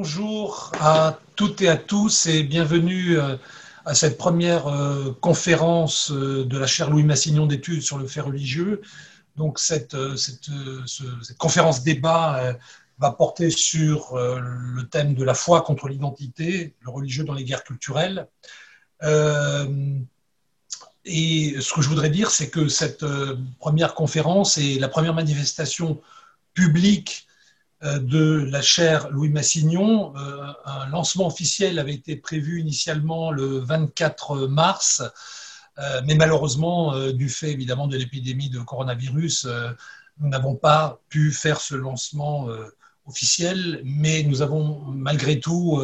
Bonjour à toutes et à tous et bienvenue euh, à cette première euh, conférence euh, de la chaire Louis Massignon d'études sur le fait religieux. Donc cette, cette, conférence débat va porter sur le thème de la foi contre l'identité, le religieux dans les guerres culturelles. Et ce que je voudrais dire, c'est que cette première conférence est la première manifestation publique de la chaire Louis Massignon. Euh, un lancement officiel avait été prévu initialement le 24 mars, euh, mais malheureusement, du fait évidemment de l'épidémie de coronavirus, nous n'avons pas pu faire ce lancement officiel, mais nous avons malgré tout,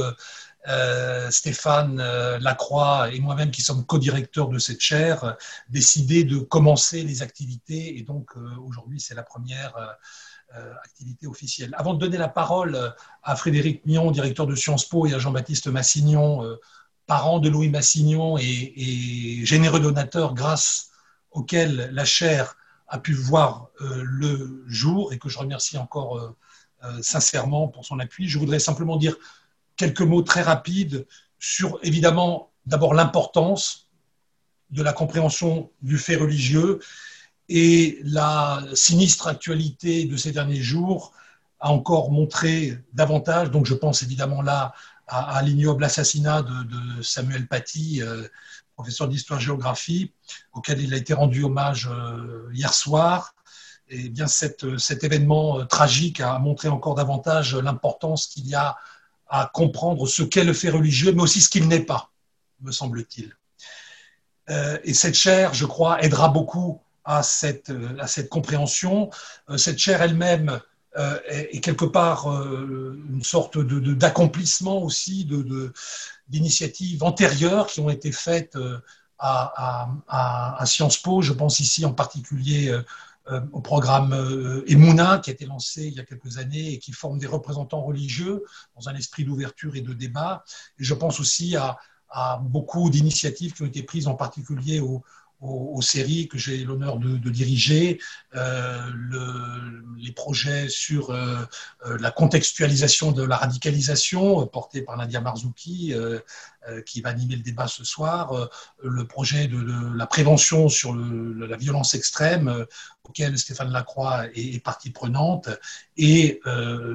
Stéphane Lacroix et moi-même qui sommes co-directeurs de cette chaire, décidé de commencer les activités et donc aujourd'hui c'est la première euh, activité officielle. Avant de donner la parole euh, à Frédéric Mion, directeur de Sciences Po, et à Jean-Baptiste Massignon, euh, parent de Louis Massignon et, généreux donateur grâce auquel la chaire a pu voir le jour et que je remercie encore sincèrement pour son appui. Je voudrais simplement dire quelques mots très rapides sur, évidemment, d'abord l'importance de la compréhension du fait religieux et la sinistre actualité de ces derniers jours a encore montré davantage, donc je pense évidemment là à, l'ignoble assassinat de, Samuel Paty, euh, professeur d'histoire-géographie, auquel il a été rendu hommage euh, hier soir. Et bien cet événement euh, tragique a montré encore davantage l'importance qu'il y a à comprendre ce qu'est le fait religieux, mais aussi ce qu'il n'est pas, me semble-t-il. et cette chaire, je crois, aidera beaucoup à cette, euh, à cette compréhension. Euh, cette chair elle-même euh, est, quelque part une sorte d'accomplissement de, aussi d'initiatives de, antérieures qui ont été faites à, à, Sciences Po. Je pense ici en particulier au programme Emouna qui a été lancé il y a quelques années et qui forme des représentants religieux dans un esprit d'ouverture et de débat. Je pense aussi à beaucoup d'initiatives qui ont été prises en particulier au, aux, séries que j'ai l'honneur de, diriger, euh, les projets sur euh, euh, la contextualisation de la radicalisation porté par Nadia Marzouki, qui va animer le débat ce soir, le projet de, la prévention sur la violence extrême, auquel Stéphane Lacroix est, partie prenante, et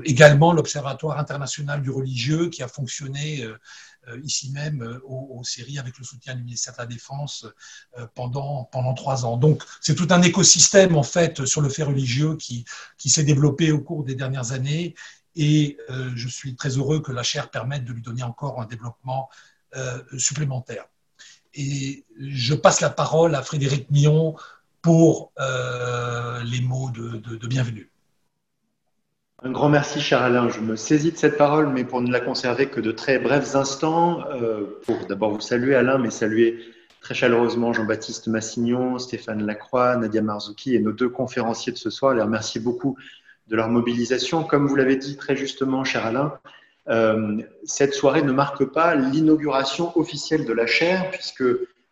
également l'Observatoire international du religieux qui a fonctionné ici même euh, aux, séries avec le soutien du ministère de la Défense euh, pendant, pendant trois ans. Donc c'est tout un écosystème en fait sur le fait religieux qui, qui s'est développé au cours des dernières années et je suis très heureux que la chaire permette de lui donner encore un développement supplémentaire. Et je passe la parole à Frédéric Millon pour les mots de bienvenue. Un grand merci, cher Alain. Je me saisis de cette parole, mais pour ne la conserver que de très brefs instants, euh, pour d'abord vous saluer, Alain, mais saluer très chaleureusement Jean-Baptiste Massignon, Stéphane Lacroix, Nadia Marzouki et nos deux conférenciers de ce soir. Les remercier beaucoup de leur mobilisation. Comme vous l'avez dit très justement, cher Alain, euh, cette soirée ne marque pas l'inauguration officielle de la chaire, puisque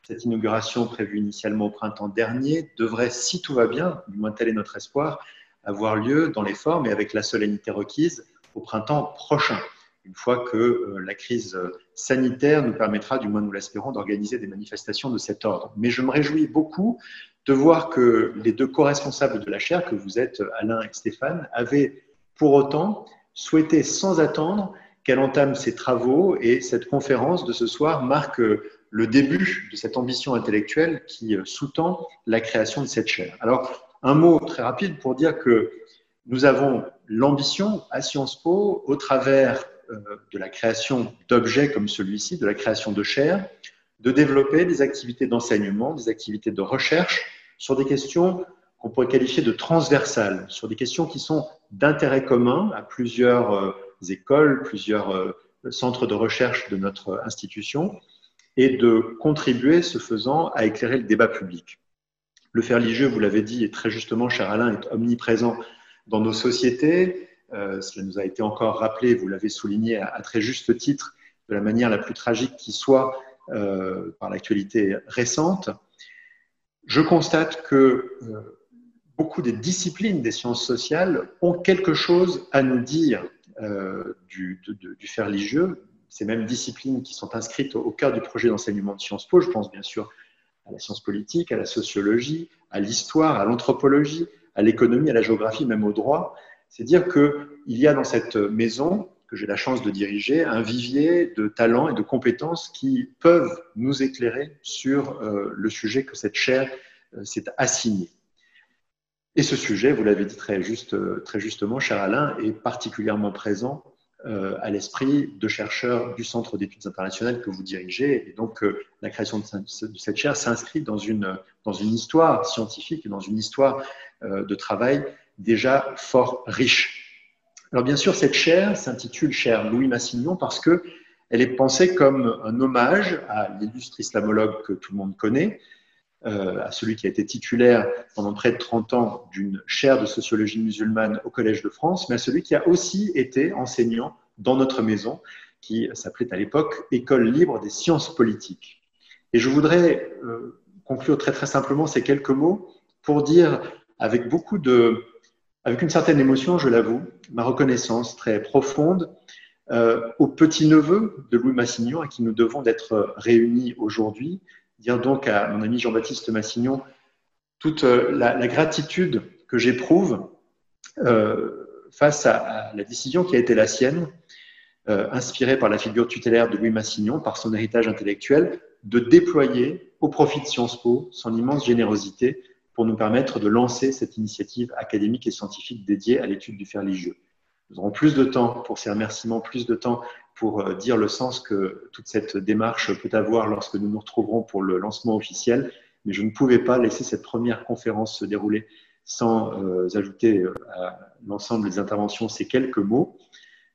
cette inauguration prévue initialement au printemps dernier devrait, si tout va bien, du moins tel est notre espoir, avoir lieu dans les formes et avec la solennité requise au printemps prochain, une fois que euh, la crise sanitaire nous permettra, du moins nous l'espérons, d'organiser des manifestations de cet ordre. Mais je me réjouis beaucoup de voir que les deux co-responsables de la chaire, que vous êtes Alain et Stéphane, avaient pour autant souhaité sans attendre qu'elle entame ses travaux et cette conférence de ce soir marque le début de cette ambition intellectuelle qui sous-tend la création de cette chaire. Alors, un mot très rapide pour dire que nous avons l'ambition à Sciences Po, au travers euh, de la création d'objets comme celui-ci, de la création de chaires, de développer des activités d'enseignement, des activités de recherche sur des questions qu'on pourrait qualifier de transversales, sur des questions qui sont d'intérêt commun à plusieurs euh, écoles, plusieurs euh, centres de recherche de notre institution, et de contribuer, ce faisant, à éclairer le débat public. Le fait religieux, vous l'avez dit, et très justement, cher Alain, est omniprésent dans nos sociétés. Euh, cela nous a été encore rappelé, vous l'avez souligné à, très juste titre, de la manière la plus tragique qui soit euh, par l'actualité récente. Je constate que euh, beaucoup des disciplines des sciences sociales ont quelque chose à nous dire du, du fait religieux, ces mêmes disciplines qui sont inscrites au, cœur du projet d'enseignement de Sciences Po. Je pense bien sûr à la science politique, à la sociologie, à l'histoire, à l'anthropologie, à l'économie, à la géographie, même au droit. C'est dire qu'il y a dans cette maison que j'ai la chance de diriger un vivier de talents et de compétences qui peuvent nous éclairer sur euh, le sujet que cette chaire euh, s'est assignée. Et ce sujet, vous l'avez dit très, juste, euh, très justement, cher Alain, est particulièrement présent à l'esprit de chercheurs du Centre d'études internationales que vous dirigez. Et donc, euh, la création de, cette chaire s'inscrit dans une, dans une histoire scientifique et dans une histoire euh, de travail déjà fort riche. Alors, bien sûr, cette chaire s'intitule Chaire Louis Massignon parce que elle est pensée comme un hommage à l'illustre islamologue que tout le monde connaît, à celui qui a été titulaire pendant près de 30 ans d'une chaire de sociologie musulmane au Collège de France, mais à celui qui a aussi été enseignant dans notre maison, qui s'appelait à l'époque École libre des sciences politiques. Et je voudrais euh, conclure très très simplement ces quelques mots pour dire avec beaucoup de, avec une certaine émotion, je l'avoue, ma reconnaissance très profonde euh, au petit-neveu de Louis Massignon, à qui nous devons d'être réunis aujourd'hui, dire donc à mon ami Jean-Baptiste Massignon toute euh, la, gratitude que j'éprouve euh, face à, la décision qui a été la sienne, euh, inspirée par la figure tutélaire de Louis Massignon, par son héritage intellectuel, de déployer au profit de Sciences Po son immense générosité pour nous permettre de lancer cette initiative académique et scientifique dédiée à l'étude du fait religieux. Nous aurons plus de temps pour ces remerciements, plus de temps pour euh, dire le sens que toute cette démarche peut avoir lorsque nous nous retrouverons pour le lancement officiel. Mais je ne pouvais pas laisser cette première conférence se dérouler sans euh, ajouter euh, à l'ensemble des interventions ces quelques mots.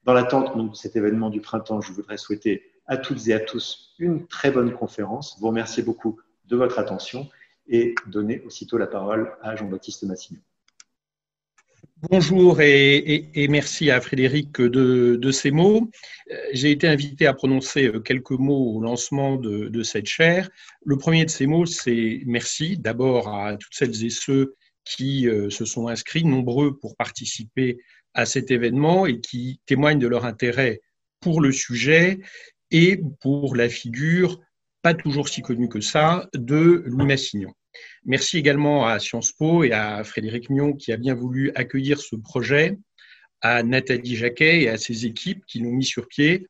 Dans l'attente de cet événement du printemps, je voudrais souhaiter à toutes et à tous une très bonne conférence. Vous remercier beaucoup de votre attention et donner aussitôt la parole à Jean-Baptiste Massignon. Bonjour et, merci à Frédéric de, ces mots. Euh, j'ai été invité à prononcer euh, quelques mots au lancement de, cette chaire. Le premier de ces mots, c'est merci d'abord à toutes celles et ceux qui euh, se sont inscrits, nombreux pour participer à cet événement et qui témoignent de leur intérêt pour le sujet et pour la figure, pas toujours si connue que ça, de Louis Massignon. Merci également à Sciences Po et à Frédéric Mion qui a bien voulu accueillir ce projet, à Nathalie Jacquet et à ses équipes qui l'ont mis sur pied,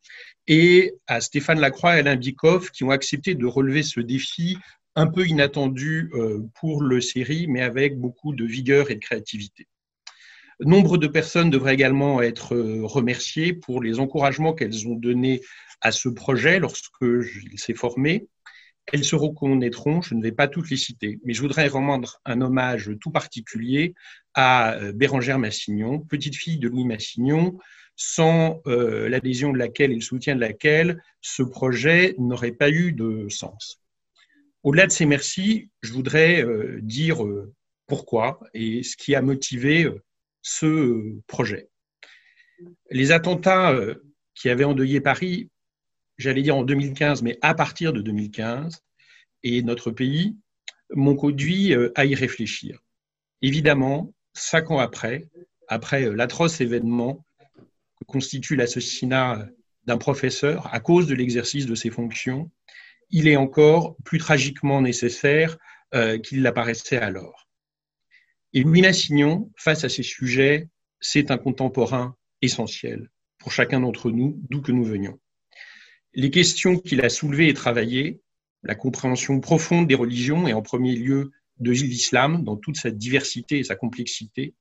et à Stéphane Lacroix et Alain Bikoff qui ont accepté de relever ce défi un peu inattendu euh, pour le série, mais avec beaucoup de vigueur et de créativité. Nombre de personnes devraient également être euh, remerciées pour les encouragements qu'elles ont donnés à ce projet lorsqu'il s'est formé, elles se reconnaîtront, je ne vais pas toutes les citer, mais je voudrais rendre un hommage tout particulier à euh, Bérangère Massignon, petite fille de Louis Massignon, sans euh, l'adhésion de laquelle et le soutien de laquelle ce projet n'aurait pas eu de sens. Au-delà de ces merci, je voudrais euh, dire pourquoi et ce qui a motivé ce projet. Les attentats qui avaient endeuillé Paris j'allais dire en 2015, mais à partir de 2015, et notre pays m'ont conduit euh, à y réfléchir. Évidemment, cinq ans après, après euh, l'atroce événement que constitue l'assassinat d'un professeur à cause de l'exercice de ses fonctions, il est encore plus tragiquement nécessaire euh, qu'il l'apparaissait alors. Et Louis Massignon, face à ces sujets, c'est un contemporain essentiel pour chacun d'entre nous, d'où que nous venions. Les questions qu'il a soulevées et travaillées, la compréhension profonde des religions et en premier lieu de l'islam dans toute sa diversité et sa complexité,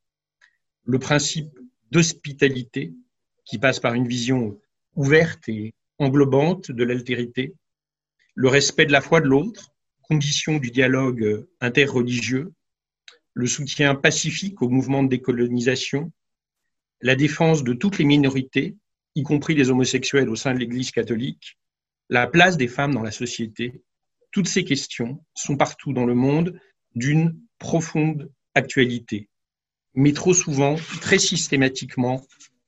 le principe d'hospitalité qui passe par une vision ouverte et englobante de l'altérité, le respect de la foi de l'autre, condition du dialogue interreligieux, le soutien pacifique au mouvement de décolonisation, la défense de toutes les minorités, y compris les homosexuels au sein de l'Église catholique, la place des femmes dans la société, toutes ces questions sont partout dans le monde d'une profonde actualité, mais trop souvent, très systématiquement,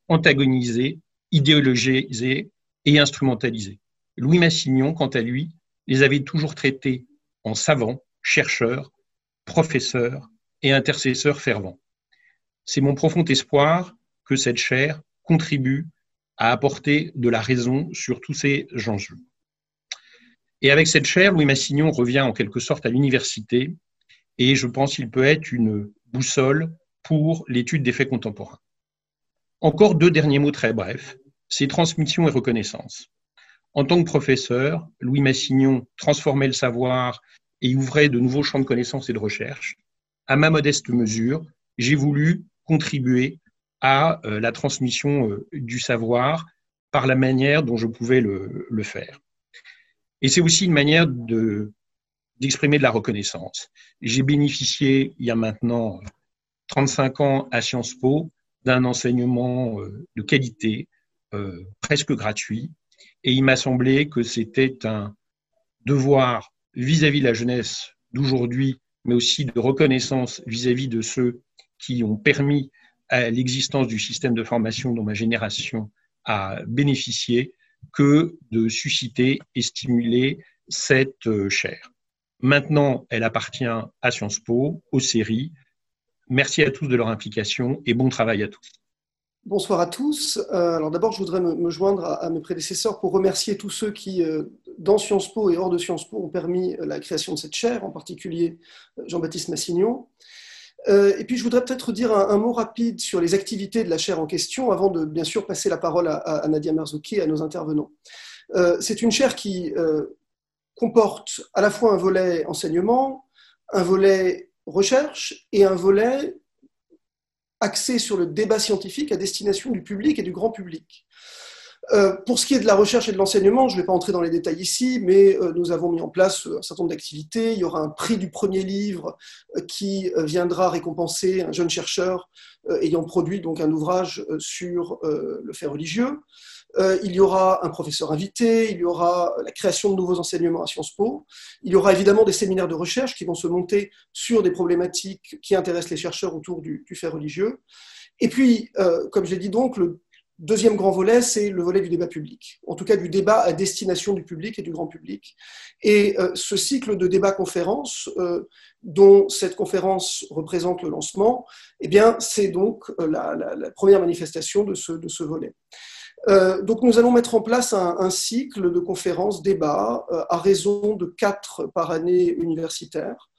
antagonisées, idéologisées et instrumentalisées. Louis Massignon, quant à lui, les avait toujours traitées en savants, chercheurs, professeurs et intercesseurs fervents. C'est mon profond espoir que cette chaire contribue à apporter de la raison sur tous ces enjeux. Et avec cette chaire, Louis Massignon revient en quelque sorte à l'université et je pense qu'il peut être une boussole pour l'étude des faits contemporains. Encore deux derniers mots très brefs, c'est transmission et reconnaissance. En tant que professeur, Louis Massignon transformait le savoir et ouvrait de nouveaux champs de connaissances et de recherche. À ma modeste mesure, j'ai voulu contribuer à euh, la transmission euh, du savoir par la manière dont je pouvais le, faire. Et c'est aussi une manière d'exprimer de la reconnaissance. J'ai bénéficié, il y a maintenant 35 ans à Sciences Po, d'un enseignement euh, de qualité, presque gratuit, et il m'a semblé que c'était un devoir vis-à-vis de la jeunesse d'aujourd'hui, mais aussi de reconnaissance vis-à-vis de ceux qui ont permis à l'existence du système de formation dont ma génération a bénéficié, que de susciter et stimuler cette euh, chaire. Maintenant, elle appartient à Sciences Po, aux séries. Merci à tous de leur implication et bon travail à tous. Bonsoir à tous. Euh, alors d'abord, je voudrais me, joindre à, mes prédécesseurs pour remercier tous ceux qui, euh, dans Sciences Po et hors de Sciences Po, ont permis la création de cette chaire, en particulier Jean-Baptiste Massignon. Et puis, je voudrais peut-être dire un, mot rapide sur les activités de la chaire en question, avant de bien sûr passer la parole à, Nadia Merzouki et à nos intervenants. C'est une chaire qui comporte à la fois un volet enseignement, un volet recherche et un volet axé sur le débat scientifique à destination du public et du grand public. Euh, pour ce qui est de la recherche et de l'enseignement, je ne vais pas entrer dans les détails ici, mais euh, nous avons mis en place un certain nombre d'activités. Il y aura un prix du premier livre euh, qui viendra récompenser un jeune chercheur ayant produit donc un ouvrage sur le fait religieux. Euh, il y aura un professeur invité, il y aura la création de nouveaux enseignements à Sciences Po, il y aura évidemment des séminaires de recherche qui vont se monter sur des problématiques qui intéressent les chercheurs autour du, fait religieux. Et puis, euh, comme j'ai dit donc, le deuxième grand volet, c'est le volet du débat public, en tout cas du débat à destination du public et du grand public. Et euh, ce cycle de débat-conférence, dont cette conférence représente le lancement, eh bien, c'est donc la, première manifestation de ce, volet. Euh, donc nous allons mettre en place un, cycle de conférences, débats, euh, à raison de quatre par année universitaire.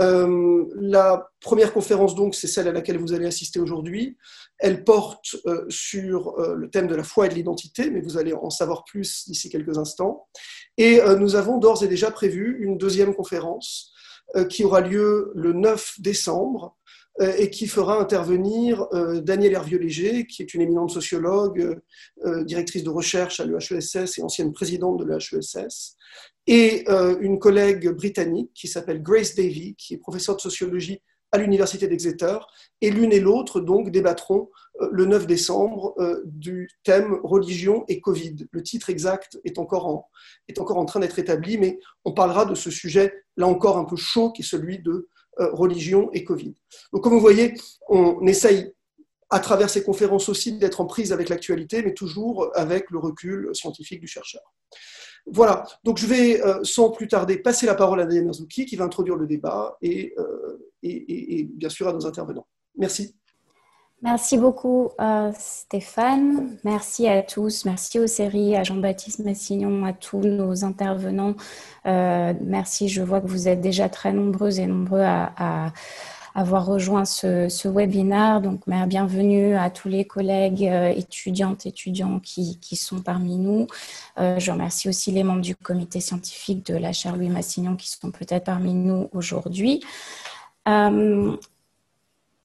Euh, la première conférence, donc, c'est celle à laquelle vous allez assister aujourd'hui. Elle porte sur le thème de la foi et de l'identité, mais vous allez en savoir plus d'ici quelques instants. Et nous avons d'ores et déjà prévu une deuxième conférence qui aura lieu le 9 décembre euh, et qui fera intervenir euh, Danielle Hervieux-Léger, qui est une éminente sociologue, euh, directrice de recherche à l'EHESS et ancienne présidente de l'EHESS, et une collègue britannique qui s'appelle Grace Davy, qui est professeure de sociologie à l'université d'Exeter, et l'une et l'autre donc débattront le 9 décembre du thème religion et Covid. Le titre exact est encore en, est encore en train d'être établi, mais on parlera de ce sujet là encore un peu chaud qui est celui de euh, religion et Covid. Donc, comme vous voyez, on essaye à travers ces conférences aussi d'être en prise avec l'actualité, mais toujours avec le recul scientifique du chercheur. Voilà, donc je vais euh, sans plus tarder passer la parole à Nadia Merzouki qui va introduire le débat euh, et bien sûr à nos intervenants. Merci. Merci beaucoup euh, Stéphane. Merci à tous. Merci aux séries, à Jean-Baptiste Massignon, à tous nos intervenants. Euh, merci. Je vois que vous êtes déjà très nombreux et nombreux à, avoir rejoint ce, ce, webinaire. Donc, bienvenue à tous les collègues euh, étudiantes, étudiants qui, sont parmi nous. je remercie aussi les membres du comité scientifique de la chaire Louis Massignon qui sont peut-être parmi nous aujourd'hui.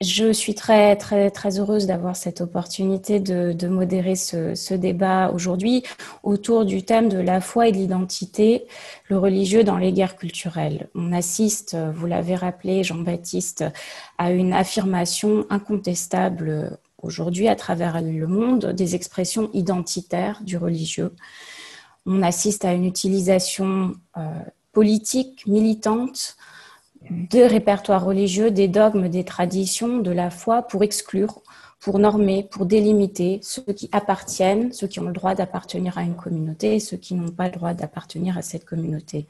Je suis très, très, très heureuse d'avoir cette opportunité de, modérer ce, débat aujourd'hui autour du thème de la foi et de l'identité, le religieux dans les guerres culturelles. On assiste, vous l'avez rappelé, Jean-Baptiste, à une affirmation incontestable aujourd'hui à travers le monde des expressions identitaires du religieux. On assiste à une utilisation euh, politique, militante, des répertoires religieux, des dogmes, des traditions, de la foi pour exclure, pour normer, pour délimiter ceux qui appartiennent, ceux qui ont le droit d'appartenir à une communauté et ceux qui n'ont pas le droit d'appartenir à cette communauté.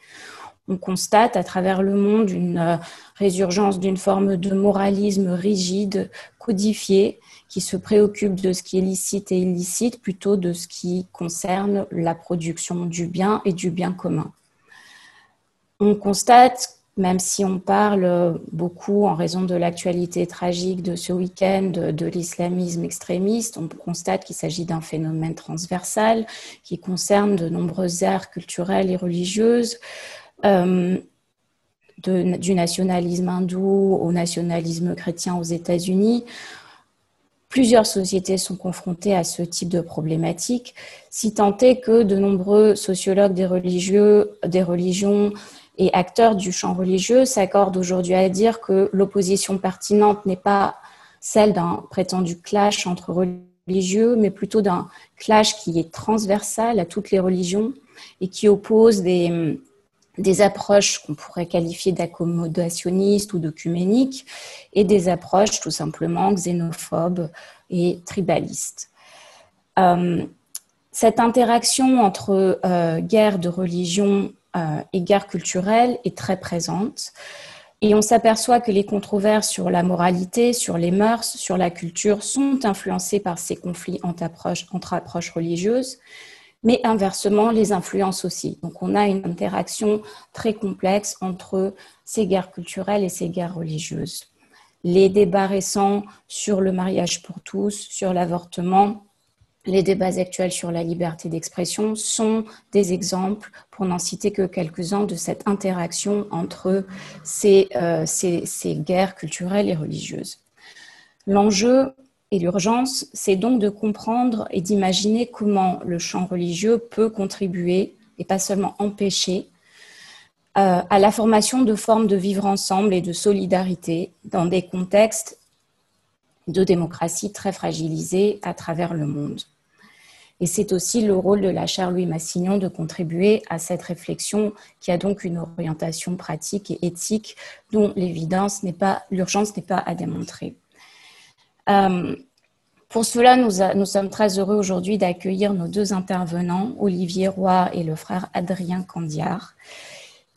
on constate à travers le monde une euh, résurgence d'une forme de moralisme rigide, codifié, qui se préoccupe de ce qui est licite et illicite plutôt de ce qui concerne la production du bien et du bien commun. On constate, même si on parle beaucoup en raison de l'actualité tragique de ce week-end de, l'islamisme extrémiste, on constate qu'il s'agit d'un phénomène transversal qui concerne de nombreuses aires culturelles et religieuses. Euh, du nationalisme hindou au nationalisme chrétien aux États-Unis. Plusieurs sociétés sont confrontées à ce type de problématique, si tant est que de nombreux sociologues des religions et acteurs du champ religieux s'accordent aujourd'hui à dire que l'opposition pertinente n'est pas celle d'un prétendu clash entre religieux, mais plutôt d'un clash qui est transversal à toutes les religions et qui oppose des, approches qu'on pourrait qualifier d'accommodationnistes ou d'œcuméniques et des approches tout simplement xénophobes et tribalistes. Euh, cette interaction entre euh, guerre de religion euh, et guerre culturelle est très présente et on s'aperçoit que les controverses sur la moralité, sur les mœurs, sur la culture sont influencées par ces conflits entre approches religieuses mais inversement, les influences aussi. Donc on a une interaction très complexe entre ces guerres culturelles et ces guerres religieuses. Les débats récents sur le mariage pour tous, sur l'avortement, les débats actuels sur la liberté d'expression sont des exemples, pour n'en citer que quelques-uns, de cette interaction entre ces, euh, ces guerres culturelles et religieuses. L'enjeu et l'urgence, c'est donc de comprendre et d'imaginer comment le champ religieux peut contribuer, et pas seulement empêcher, euh, à la formation de formes de vivre ensemble et de solidarité dans des contextes de démocratie très fragilisés à travers le monde. Et c'est aussi le rôle de la chaire Louis Massignon de contribuer à cette réflexion qui a donc une orientation pratique et éthique dont l'évidence n'est pas, l'urgence n'est pas à démontrer. Euh, pour cela, nous, sommes très heureux aujourd'hui d'accueillir nos deux intervenants, Olivier Roy et le frère Adrien Candiard,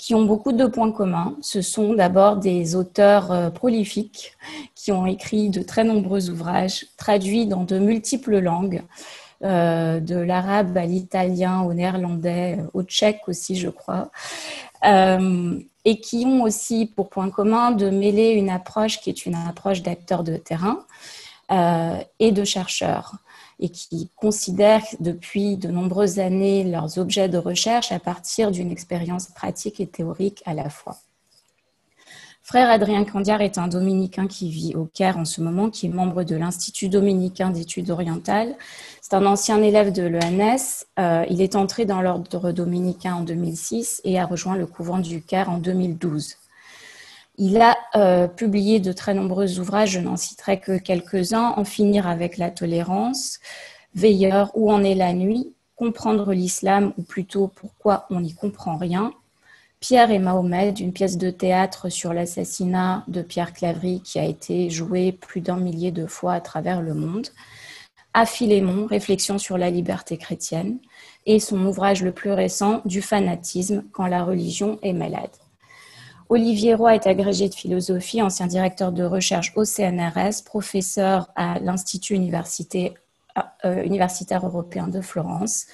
qui ont beaucoup de points communs. Ce sont d'abord des auteurs euh, prolifiques qui ont écrit de très nombreux ouvrages, traduits dans de multiples langues, euh, de l'arabe à l'italien, au néerlandais, au tchèque aussi, je crois, et qui ont aussi pour point commun de mêler une approche qui est une approche d'acteurs de terrain, euh, et de chercheurs et qui considèrent depuis de nombreuses années leurs objets de recherche à partir d'une expérience pratique et théorique à la fois. Frère Adrien Candiard est un dominicain qui vit au Caire en ce moment, qui est membre de l'Institut dominicain d'études orientales. C'est un ancien élève de l'ENS. Euh, il est entré dans l'ordre dominicain en 2006 et a rejoint le couvent du Caire en 2012. Il a euh, publié de très nombreux ouvrages, je n'en citerai que quelques-uns, En finir avec la tolérance, Veilleur, Où en est la nuit, Comprendre l'islam, ou plutôt Pourquoi on n'y comprend rien, Pierre et Mahomet, une pièce de théâtre sur l'assassinat de Pierre Clavry qui a été jouée plus d'un millier de fois à travers le monde, à Réflexion sur la liberté chrétienne, et son ouvrage le plus récent, Du fanatisme quand la religion est malade. Olivier Roy est agrégé de philosophie, ancien directeur de recherche au CNRS, professeur à l'Institut euh, universitaire européen de Florence,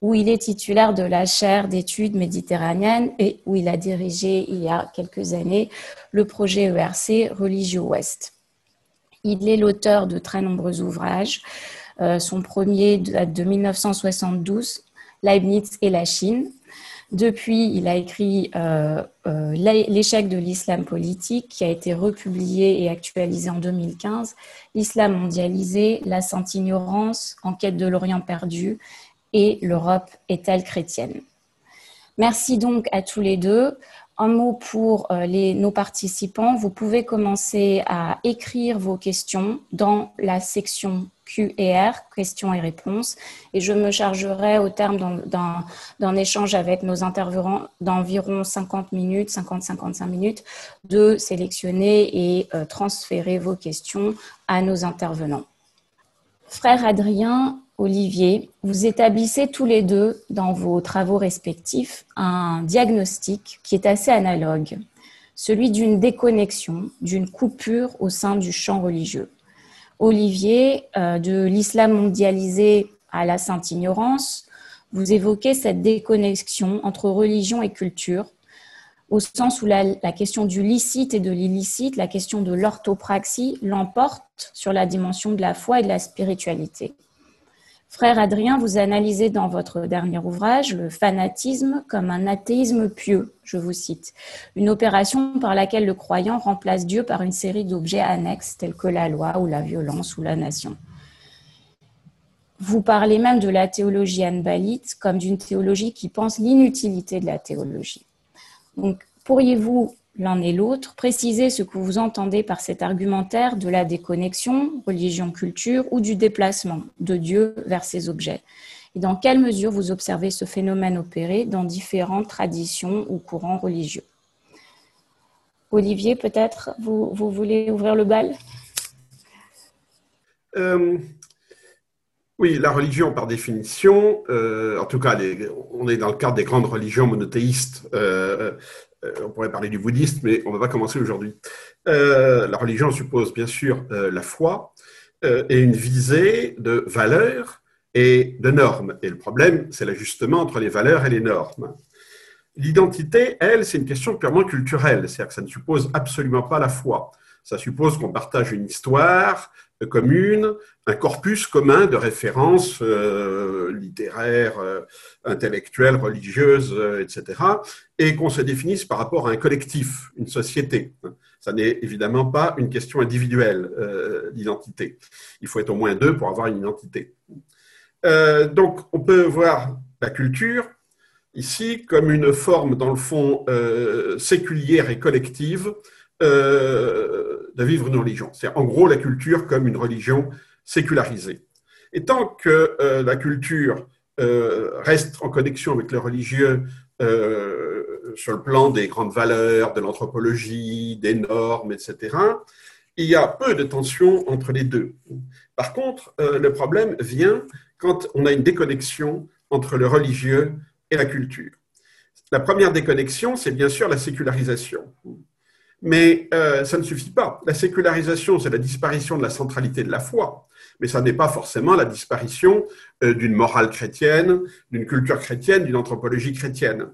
où il est titulaire de la chaire d'études méditerranéennes et où il a dirigé il y a quelques années le projet ERC Religio Ouest. Il est l'auteur de très nombreux ouvrages. Euh, son premier date de 1972, Leibniz et la Chine, depuis, il a écrit euh, euh, L'échec de l'islam politique, qui a été republié et actualisé en 2015, L'islam mondialisé, La sainte ignorance, Enquête de l'Orient perdu et L'Europe est-elle chrétienne? Merci donc à tous les deux. Un mot pour euh, les, nos participants. Vous pouvez commencer à écrire vos questions dans la section Q et R, questions et réponses. Et je me chargerai au terme d'un échange avec nos intervenants d'environ 50 minutes, 50-55 minutes, de sélectionner et euh, transférer vos questions à nos intervenants. Frère Adrien, Olivier, vous établissez tous les deux dans vos travaux respectifs un diagnostic qui est assez analogue, celui d'une déconnexion, d'une coupure au sein du champ religieux. Olivier, euh, de l'islam mondialisé à la sainte ignorance, vous évoquez cette déconnexion entre religion et culture, au sens où la, la question du licite et de l'illicite, la question de l'orthopraxie l'emporte sur la dimension de la foi et de la spiritualité. Frère Adrien, vous analysez dans votre dernier ouvrage le fanatisme comme un athéisme pieux, je vous cite, une opération par laquelle le croyant remplace Dieu par une série d'objets annexes tels que la loi ou la violence ou la nation. Vous parlez même de la théologie anbalite comme d'une théologie qui pense l'inutilité de la théologie. Donc, pourriez-vous l'un et l'autre, préciser ce que vous entendez par cet argumentaire de la déconnexion, religion-culture ou du déplacement de Dieu vers ses objets. Et dans quelle mesure vous observez ce phénomène opérer dans différentes traditions ou courants religieux? Olivier, peut-être, vous, voulez ouvrir le bal? Euh, Oui, la religion, par définition, euh, en tout cas, on est dans le cadre des grandes religions monothéistes, euh, on pourrait parler du bouddhisme, mais on ne va pas commencer aujourd'hui. Euh, la religion suppose bien sûr euh, la foi et une visée de valeurs et de normes. Et le problème, c'est l'ajustement entre les valeurs et les normes. L'identité, elle, c'est une question purement culturelle, c'est-à-dire que ça ne suppose absolument pas la foi. Ça suppose qu'on partage une histoire commune, un corpus commun de références euh, littéraires, euh, intellectuelles, religieuses, euh, etc., et qu'on se définisse par rapport à un collectif, une société. Ça n'est évidemment pas une question individuelle d'identité. Il faut être au moins deux pour avoir une identité. donc, on peut voir la culture ici comme une forme, dans le fond, séculière et collective de vivre une religion. C'est en gros la culture comme une religion sécularisée. Et tant que euh, la culture euh, reste en connexion avec le religieux euh, sur le plan des grandes valeurs, de l'anthropologie, des normes, etc., il y a peu de tension entre les deux. Par contre, le problème vient quand on a une déconnexion entre le religieux et la culture. La première déconnexion, c'est bien sûr la sécularisation. Mais euh, ça ne suffit pas. La sécularisation, c'est la disparition de la centralité de la foi, mais ça n'est pas forcément la disparition euh, d'une morale chrétienne, d'une culture chrétienne, d'une anthropologie chrétienne.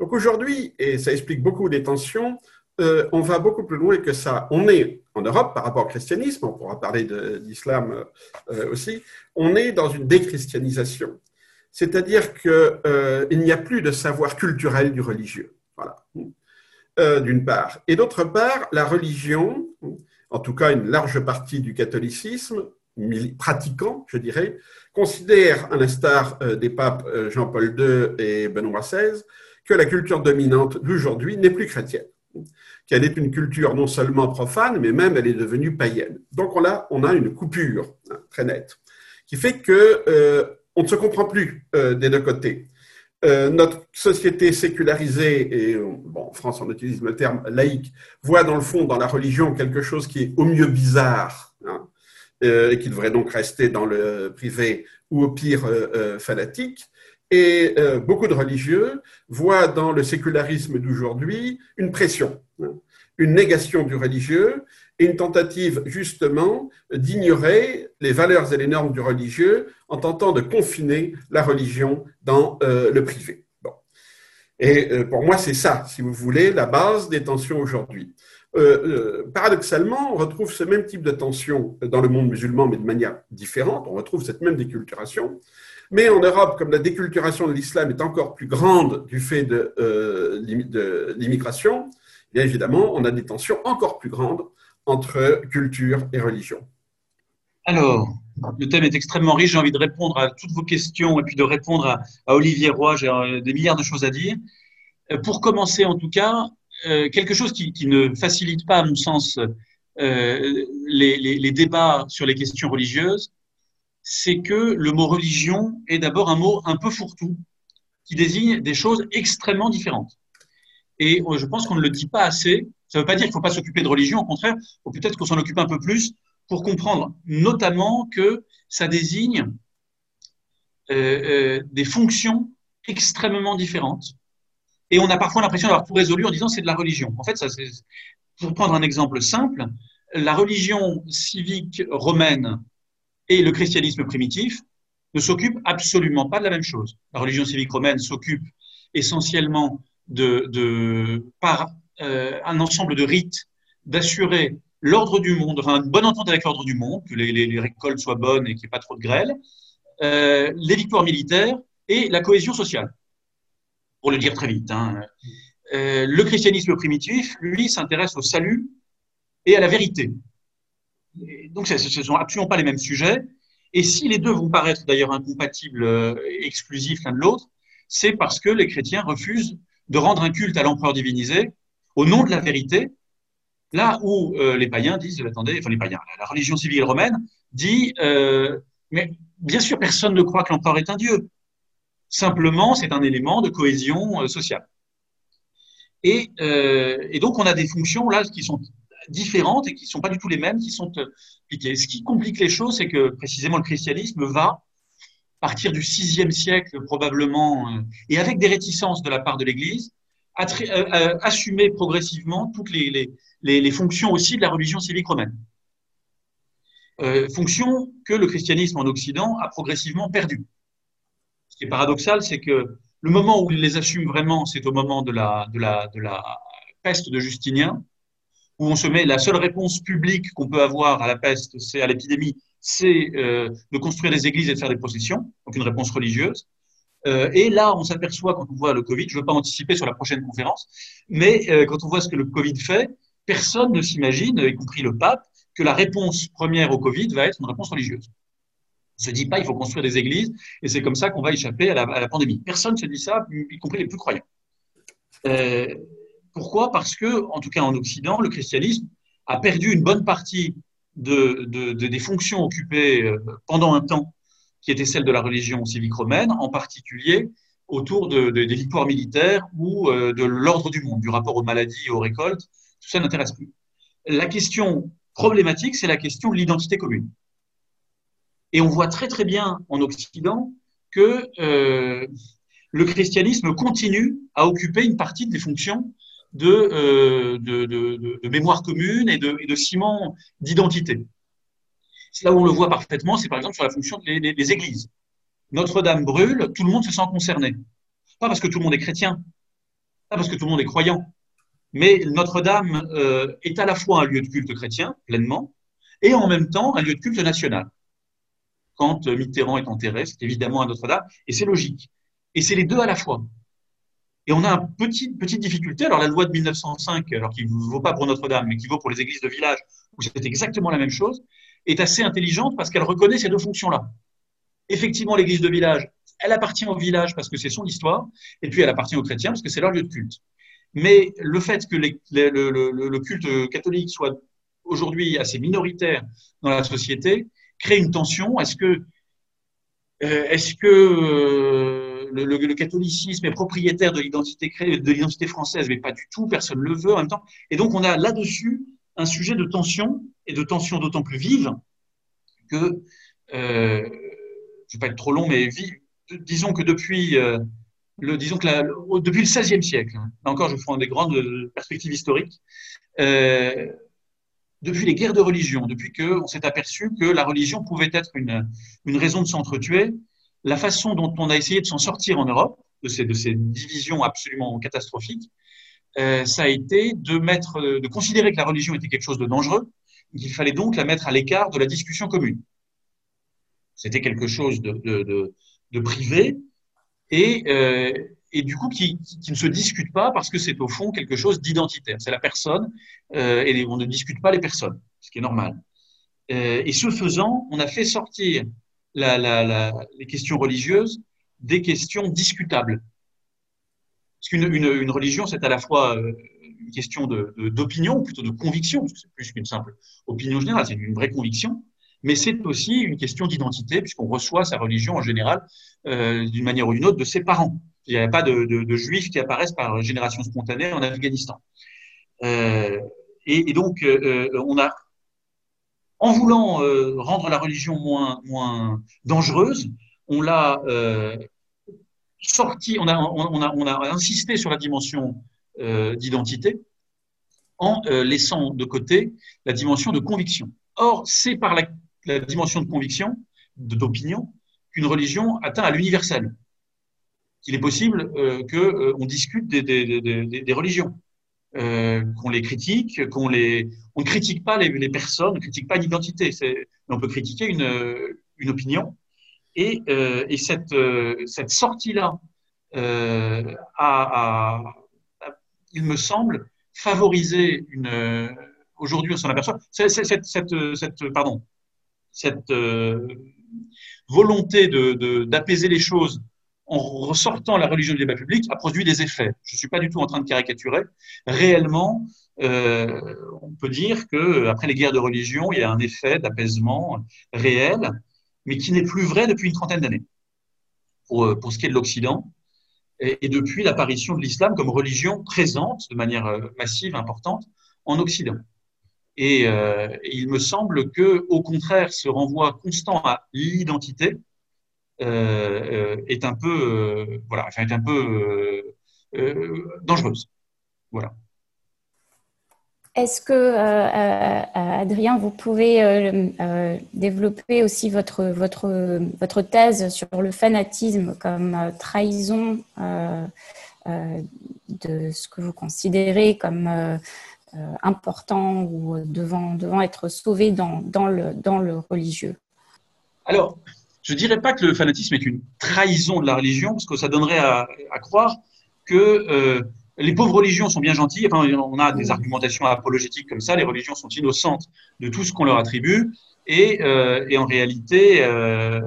Donc aujourd'hui, et ça explique beaucoup des tensions, euh, on va beaucoup plus loin que ça. On est en Europe par rapport au christianisme, on pourra parler d'islam aussi, on est dans une déchristianisation. C'est-à-dire qu'il n'y a plus de savoir culturel du religieux. Voilà. Euh, d'une part. Et d'autre part, la religion, en tout cas une large partie du catholicisme, pratiquant, je dirais, considère, à l'instar euh, des papes euh, Jean-Paul II et Benoît XVI, que la culture dominante d'aujourd'hui n'est plus chrétienne, qu'elle est une culture non seulement profane, mais même elle est devenue païenne. Donc on a, une coupure hein, très nette, qui fait que on ne se comprend plus des deux côtés. Euh, notre société sécularisée, et bon, en France on utilise le terme laïque, voit dans le fond, dans la religion, quelque chose qui est au mieux bizarre, hein, euh, et qui devrait donc rester dans le privé, ou au pire euh, fanatique. Et beaucoup de religieux voient dans le sécularisme d'aujourd'hui une pression, hein, une négation du religieux, et une tentative justement d'ignorer les valeurs et les normes du religieux en tentant de confiner la religion dans euh, le privé. Bon. Et euh, pour moi, c'est ça, si vous voulez, la base des tensions aujourd'hui. Euh, paradoxalement, on retrouve ce même type de tension dans le monde musulman, mais de manière différente. On retrouve cette même déculturation. Mais en Europe, comme la déculturation de l'islam est encore plus grande du fait de, de l'immigration, bien évidemment, on a des tensions encore plus grandes entre culture et religion Alors, le thème est extrêmement riche. J'ai envie de répondre à toutes vos questions et puis de répondre à, Olivier Roy. J'ai euh, des milliards de choses à dire. Euh, pour commencer, en tout cas, euh, quelque chose qui, ne facilite pas, à mon sens, les, débats sur les questions religieuses, c'est que le mot religion est d'abord un mot un peu fourre-tout, qui désigne des choses extrêmement différentes. Et je pense qu'on ne le dit pas assez ça ne veut pas dire qu'il ne faut pas s'occuper de religion, au contraire, ou peut-être qu'on s'en occupe un peu plus pour comprendre notamment que ça désigne des fonctions extrêmement différentes. Et on a parfois l'impression d'avoir tout résolu en disant c'est de la religion. En fait, pour prendre un exemple simple, la religion civique romaine et le christianisme primitif ne s'occupent absolument pas de la même chose. La religion civique romaine s'occupe essentiellement de, de par euh, un ensemble de rites d'assurer l'ordre du monde, enfin une bonne entente avec l'ordre du monde, que les, récoltes soient bonnes et qu'il n'y ait pas trop de grêle, euh, les victoires militaires et la cohésion sociale, pour le dire très vite. Hein. Euh, le christianisme primitif, lui, s'intéresse au salut et à la vérité. donc, ce ne sont absolument pas les mêmes sujets. Et si les deux vont paraître d'ailleurs incompatibles, euh, exclusifs l'un de l'autre, c'est parce que les chrétiens refusent de rendre un culte à l'empereur divinisé au nom de la vérité, là où euh, les païens disent, attendez, enfin les païens, la religion civile romaine dit, euh, mais bien sûr, personne ne croit que l'empereur est un dieu. Simplement, c'est un élément de cohésion sociale. Et, et, donc, on a des fonctions là qui sont différentes et qui ne sont pas du tout les mêmes qui sont euh, appliquées. Ce qui complique les choses, c'est que précisément le christianisme va, partir du VIe siècle probablement, euh, et avec des réticences de la part de l'Église, euh, assumer progressivement toutes les, fonctions aussi de la religion civique romaine. Euh, fonctions que le christianisme en Occident a progressivement perdues. Ce qui est paradoxal, c'est que le moment où il les assume vraiment, c'est au moment de la, peste de Justinien, où on se met la seule réponse publique qu'on peut avoir à la peste, c'est à l'épidémie, c'est euh, de construire des églises et de faire des processions, donc une réponse religieuse. Euh, et là, on s'aperçoit quand on voit le Covid, je ne veux pas anticiper sur la prochaine conférence, mais euh, quand on voit ce que le Covid fait, personne ne s'imagine, y compris le pape, que la réponse première au Covid va être une réponse religieuse. On ne se dit pas il faut construire des églises et c'est comme ça qu'on va échapper à la, pandémie. Personne ne se dit ça, y compris les plus croyants. Euh, pourquoi? Parce que, en tout cas en Occident, le christianisme a perdu une bonne partie de, des fonctions occupées pendant un temps, qui étaient celles de la religion civique romaine, en particulier autour des victoires militaires ou euh, de l'ordre du monde, du rapport aux maladies et aux récoltes. Tout ça n'intéresse plus. La question problématique, c'est la question de l'identité commune. Et on voit très très bien en Occident que euh, le christianisme continue à occuper une partie des fonctions euh, de, de, mémoire commune et de ciment d'identité. C'est là où on le voit parfaitement, c'est par exemple sur la fonction des, églises. Notre-Dame brûle, tout le monde se sent concerné. Pas parce que tout le monde est chrétien, pas parce que tout le monde est croyant, mais Notre-Dame euh, est à la fois un lieu de culte chrétien, pleinement, et en même temps un lieu de culte national. Quand Mitterrand est enterré, c'est évidemment à Notre-Dame, et c'est logique. Et c'est les deux à la fois. Et on a une petite, petite difficulté. Alors, la loi de 1905, alors qui ne vaut pas pour Notre-Dame, mais qui vaut pour les églises de village, où c'est exactement la même chose, est assez intelligente parce qu'elle reconnaît ces deux fonctions-là. Effectivement, l'église de village, elle appartient au village parce que c'est son histoire, et puis elle appartient aux chrétiens parce que c'est leur lieu de culte. Mais le fait que le, culte catholique soit aujourd'hui assez minoritaire dans la société crée une tension. Est-ce que, euh, euh, le, catholicisme est propriétaire de l'identité de l'identité française, mais pas du tout, personne ne le veut en même temps. Et donc on a là-dessus un sujet de tension, et de tension d'autant plus vive que, euh, je ne vais pas être trop long, mais disons que depuis, euh, le, disons que depuis le XVIe siècle, hein, là encore je prends des grandes perspectives historiques, euh, depuis les guerres de religion, depuis qu'on s'est aperçu que la religion pouvait être une, une raison de s'entretuer, la façon dont on a essayé de s'en sortir en Europe, de ces, de ces divisions absolument catastrophiques, euh, ça a été de, mettre, de considérer que la religion était quelque chose de dangereux, qu'il fallait donc la mettre à l'écart de la discussion commune. C'était quelque chose de, de, de privé et, euh, et du coup qui, qui, ne se discute pas parce que c'est au fond quelque chose d'identitaire. C'est la personne euh, et on ne discute pas les personnes, ce qui est normal. Euh, et ce faisant, on a fait sortir la, la, la, les questions religieuses des questions discutables. Parce qu'une une, une religion, c'est à la fois euh, une question d'opinion, plutôt de conviction, parce que c'est plus qu'une simple opinion générale, c'est une vraie conviction, mais c'est aussi une question d'identité, puisqu'on reçoit sa religion en général euh, d'une manière ou d'une autre de ses parents. Il n'y a pas de, juifs qui apparaissent par génération spontanée en Afghanistan. Euh, et, donc, on a en voulant rendre la religion moins dangereuse, on l'a sorti, on a, insisté sur la dimension d'identité en laissant de côté la dimension de conviction. Or, c'est par la, dimension de conviction, d'opinion, qu'une religion atteint à l'universel. Qu'il est possible euh, qu'on discute des, religions, euh, qu'on les critique, qu'on on ne critique pas les, personnes, on ne critique pas une identité, on peut critiquer une opinion. Et, euh, et cette, cette sortie-là a, a, il me semble, favoriser une. Aujourd'hui, on s'en aperçoit. Cette, cette, cette, pardon, cette euh, volonté d'apaiser de, les choses en ressortant la religion du débat public a produit des effets. Je ne suis pas du tout en train de caricaturer. Réellement, euh, on peut dire que après les guerres de religion, il y a un effet d'apaisement réel, mais qui n'est plus vrai depuis une trentaine d'années. Pour, pour ce qui est de l'Occident, et, depuis l'apparition de l'islam comme religion présente de manière euh, massive, importante, en Occident. Et, euh, il me semble que, au contraire, ce renvoi constant à l'identité euh, est un peu, voilà, est un peu dangereuse. Voilà. Est-ce que, euh, euh, Adrien, vous pouvez euh, développer aussi votre, votre, votre thèse sur le fanatisme comme trahison de ce que vous considérez comme important ou devant, devant être sauvé dans, dans, le, dans le religieux? Alors, je ne dirais pas que le fanatisme est une trahison de la religion, parce que ça donnerait à croire que les pauvres religions sont bien gentilles. Enfin, on a des argumentations apologétiques comme ça. Les religions sont innocentes de tout ce qu'on leur attribue. Et, euh, en réalité, euh,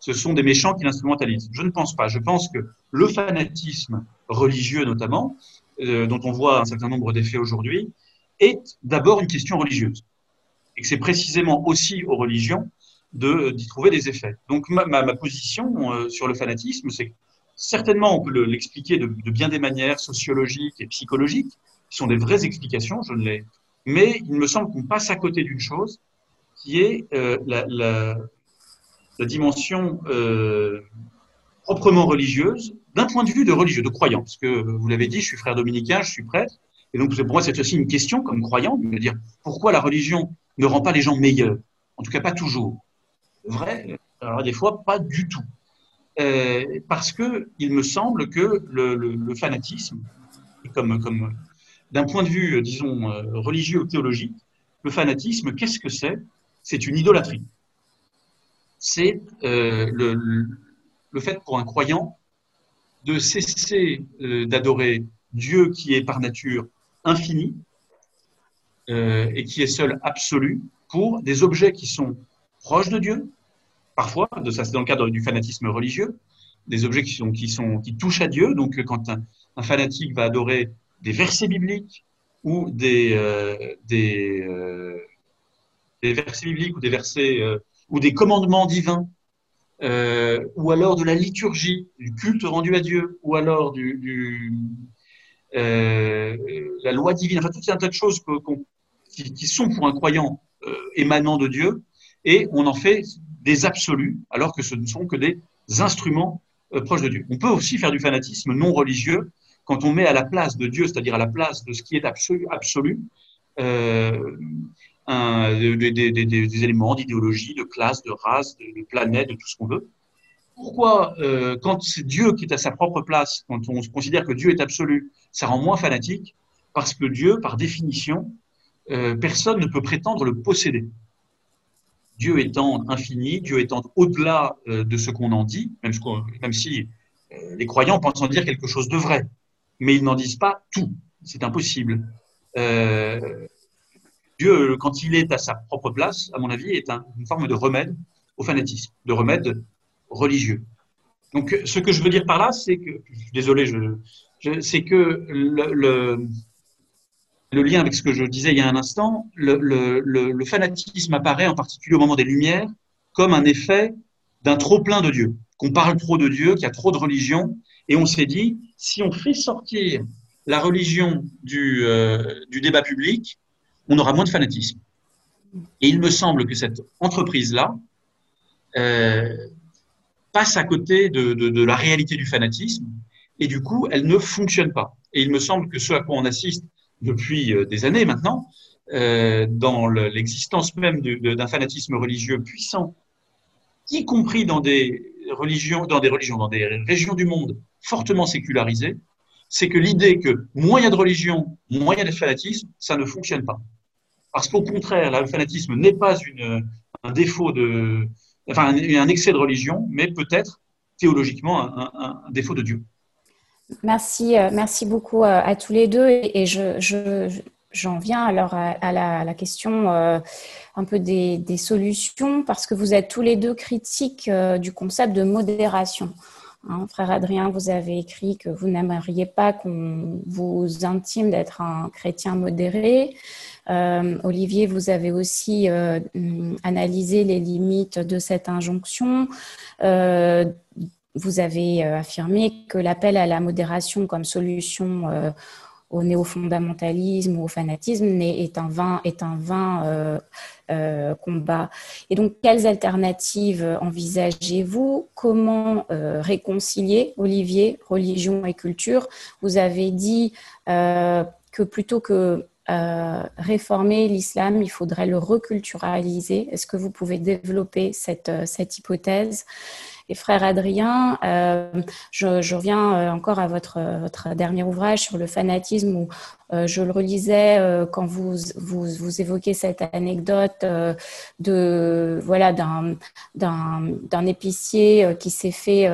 ce sont des méchants qui l'instrumentalisent. Je ne pense pas. Je pense que le fanatisme religieux, notamment, euh, dont on voit un certain nombre d'effets aujourd'hui, est d'abord une question religieuse. Et que c'est précisément aussi aux religions d'y trouver des effets. Donc ma, ma, position sur le fanatisme, c'est Certainement, on peut l'expliquer de, bien des manières sociologiques et psychologiques, qui sont des vraies explications, je ne l'ai. Mais il me semble qu'on passe à côté d'une chose qui est euh, la, dimension euh, proprement religieuse, d'un point de vue de religieux, de croyant. Parce que vous l'avez dit, je suis frère dominicain, je suis prêtre. Et donc, pour moi, c'est aussi une question, comme croyant, de me dire pourquoi la religion ne rend pas les gens meilleurs En tout cas, pas toujours. Vrai Alors, des fois, pas du tout. Euh, parce que il me semble que le, fanatisme, comme, d'un point de vue, disons, euh, religieux ou théologique, le fanatisme, qu'est-ce que c'est? C'est une idolâtrie. C'est euh, le, fait pour un croyant de cesser d'adorer Dieu qui est par nature infini et qui est seul absolu pour des objets qui sont proches de Dieu, parfois, de ça c'est dans le cadre du fanatisme religieux, des objets qui, sont, qui, sont, qui touchent à Dieu. Donc, quand un, fanatique va adorer des versets bibliques ou des, euh, euh, versets bibliques ou des versets euh, ou des commandements divins, ou alors de la liturgie, du culte rendu à Dieu, ou alors du, la loi divine, enfin tout un tas de choses qui, sont pour un croyant émanant de Dieu, et on en fait des absolus, alors que ce ne sont que des instruments euh, proches de Dieu. On peut aussi faire du fanatisme non religieux quand on met à la place de Dieu, c'est-à-dire à la place de ce qui est absolu, euh, des, éléments d'idéologie, de classe, de race, de, de, planète, de tout ce qu'on veut. Pourquoi, euh, quand c'est Dieu qui est à sa propre place, quand on considère que Dieu est absolu, ça rend moins fanatique? Parce que Dieu, par définition, personne ne peut prétendre le posséder. Dieu étant infini, Dieu étant au-delà euh, de ce qu'on en dit, même, si euh, les croyants pensent en dire quelque chose de vrai, mais ils n'en disent pas tout. C'est impossible. Euh, Dieu, quand il est à sa propre place, à mon avis, est un, une forme de remède au fanatisme, de remède religieux. Donc, ce que je veux dire par là, c'est que, désolé, c'est que le le lien avec ce que je disais il y a un instant, le, fanatisme apparaît en particulier au moment des Lumières comme un effet d'un trop plein de Dieu, qu'on parle trop de Dieu, qu'il y a trop de religion, et on s'est dit, si on fait sortir la religion du, euh, du débat public, on aura moins de fanatisme. Et il me semble que cette entreprise-là, euh, passe à côté de, de, la réalité du fanatisme et du coup, elle ne fonctionne pas. Et il me semble que ce à quoi on assiste depuis euh, des années maintenant, euh, dans l'existence même d'un fanatisme religieux puissant, y compris dans des religions, dans des religions, dans des régions du monde fortement sécularisées, c'est que l'idée que moyen de religion, moyen de fanatisme, ça ne fonctionne pas. Parce qu'au contraire, le fanatisme n'est pas un défaut de, enfin, un, excès de religion, mais peut-être théologiquement un, défaut de Dieu. Merci, euh, merci beaucoup euh, à, tous les deux. Et je, j'en viens alors à, la, question euh, un peu des, solutions, parce que vous êtes tous les deux critiques du concept de modération. Hein, frère Adrien, vous avez écrit que vous n'aimeriez pas qu'on vous intime d'être un chrétien modéré. Olivier, vous avez aussi analysé les limites de cette injonction. Vous avez affirmé que l'appel à la modération comme solution au néo-fondamentalisme ou au fanatisme est un vain, vain combat. Et donc, quelles alternatives envisagez-vous? Comment réconcilier, Olivier, religion et culture? Vous avez dit que plutôt que euh, réformer l'islam, il faudrait le reculturaliser. Est-ce que vous pouvez développer euh, cette hypothèse? Et frère Adrien, euh, je, reviens euh, encore à votre, votre dernier ouvrage sur le fanatisme où euh, je le relisais euh, quand vous, vous, évoquez cette anecdote euh, de voilà d'un épicier qui s'est fait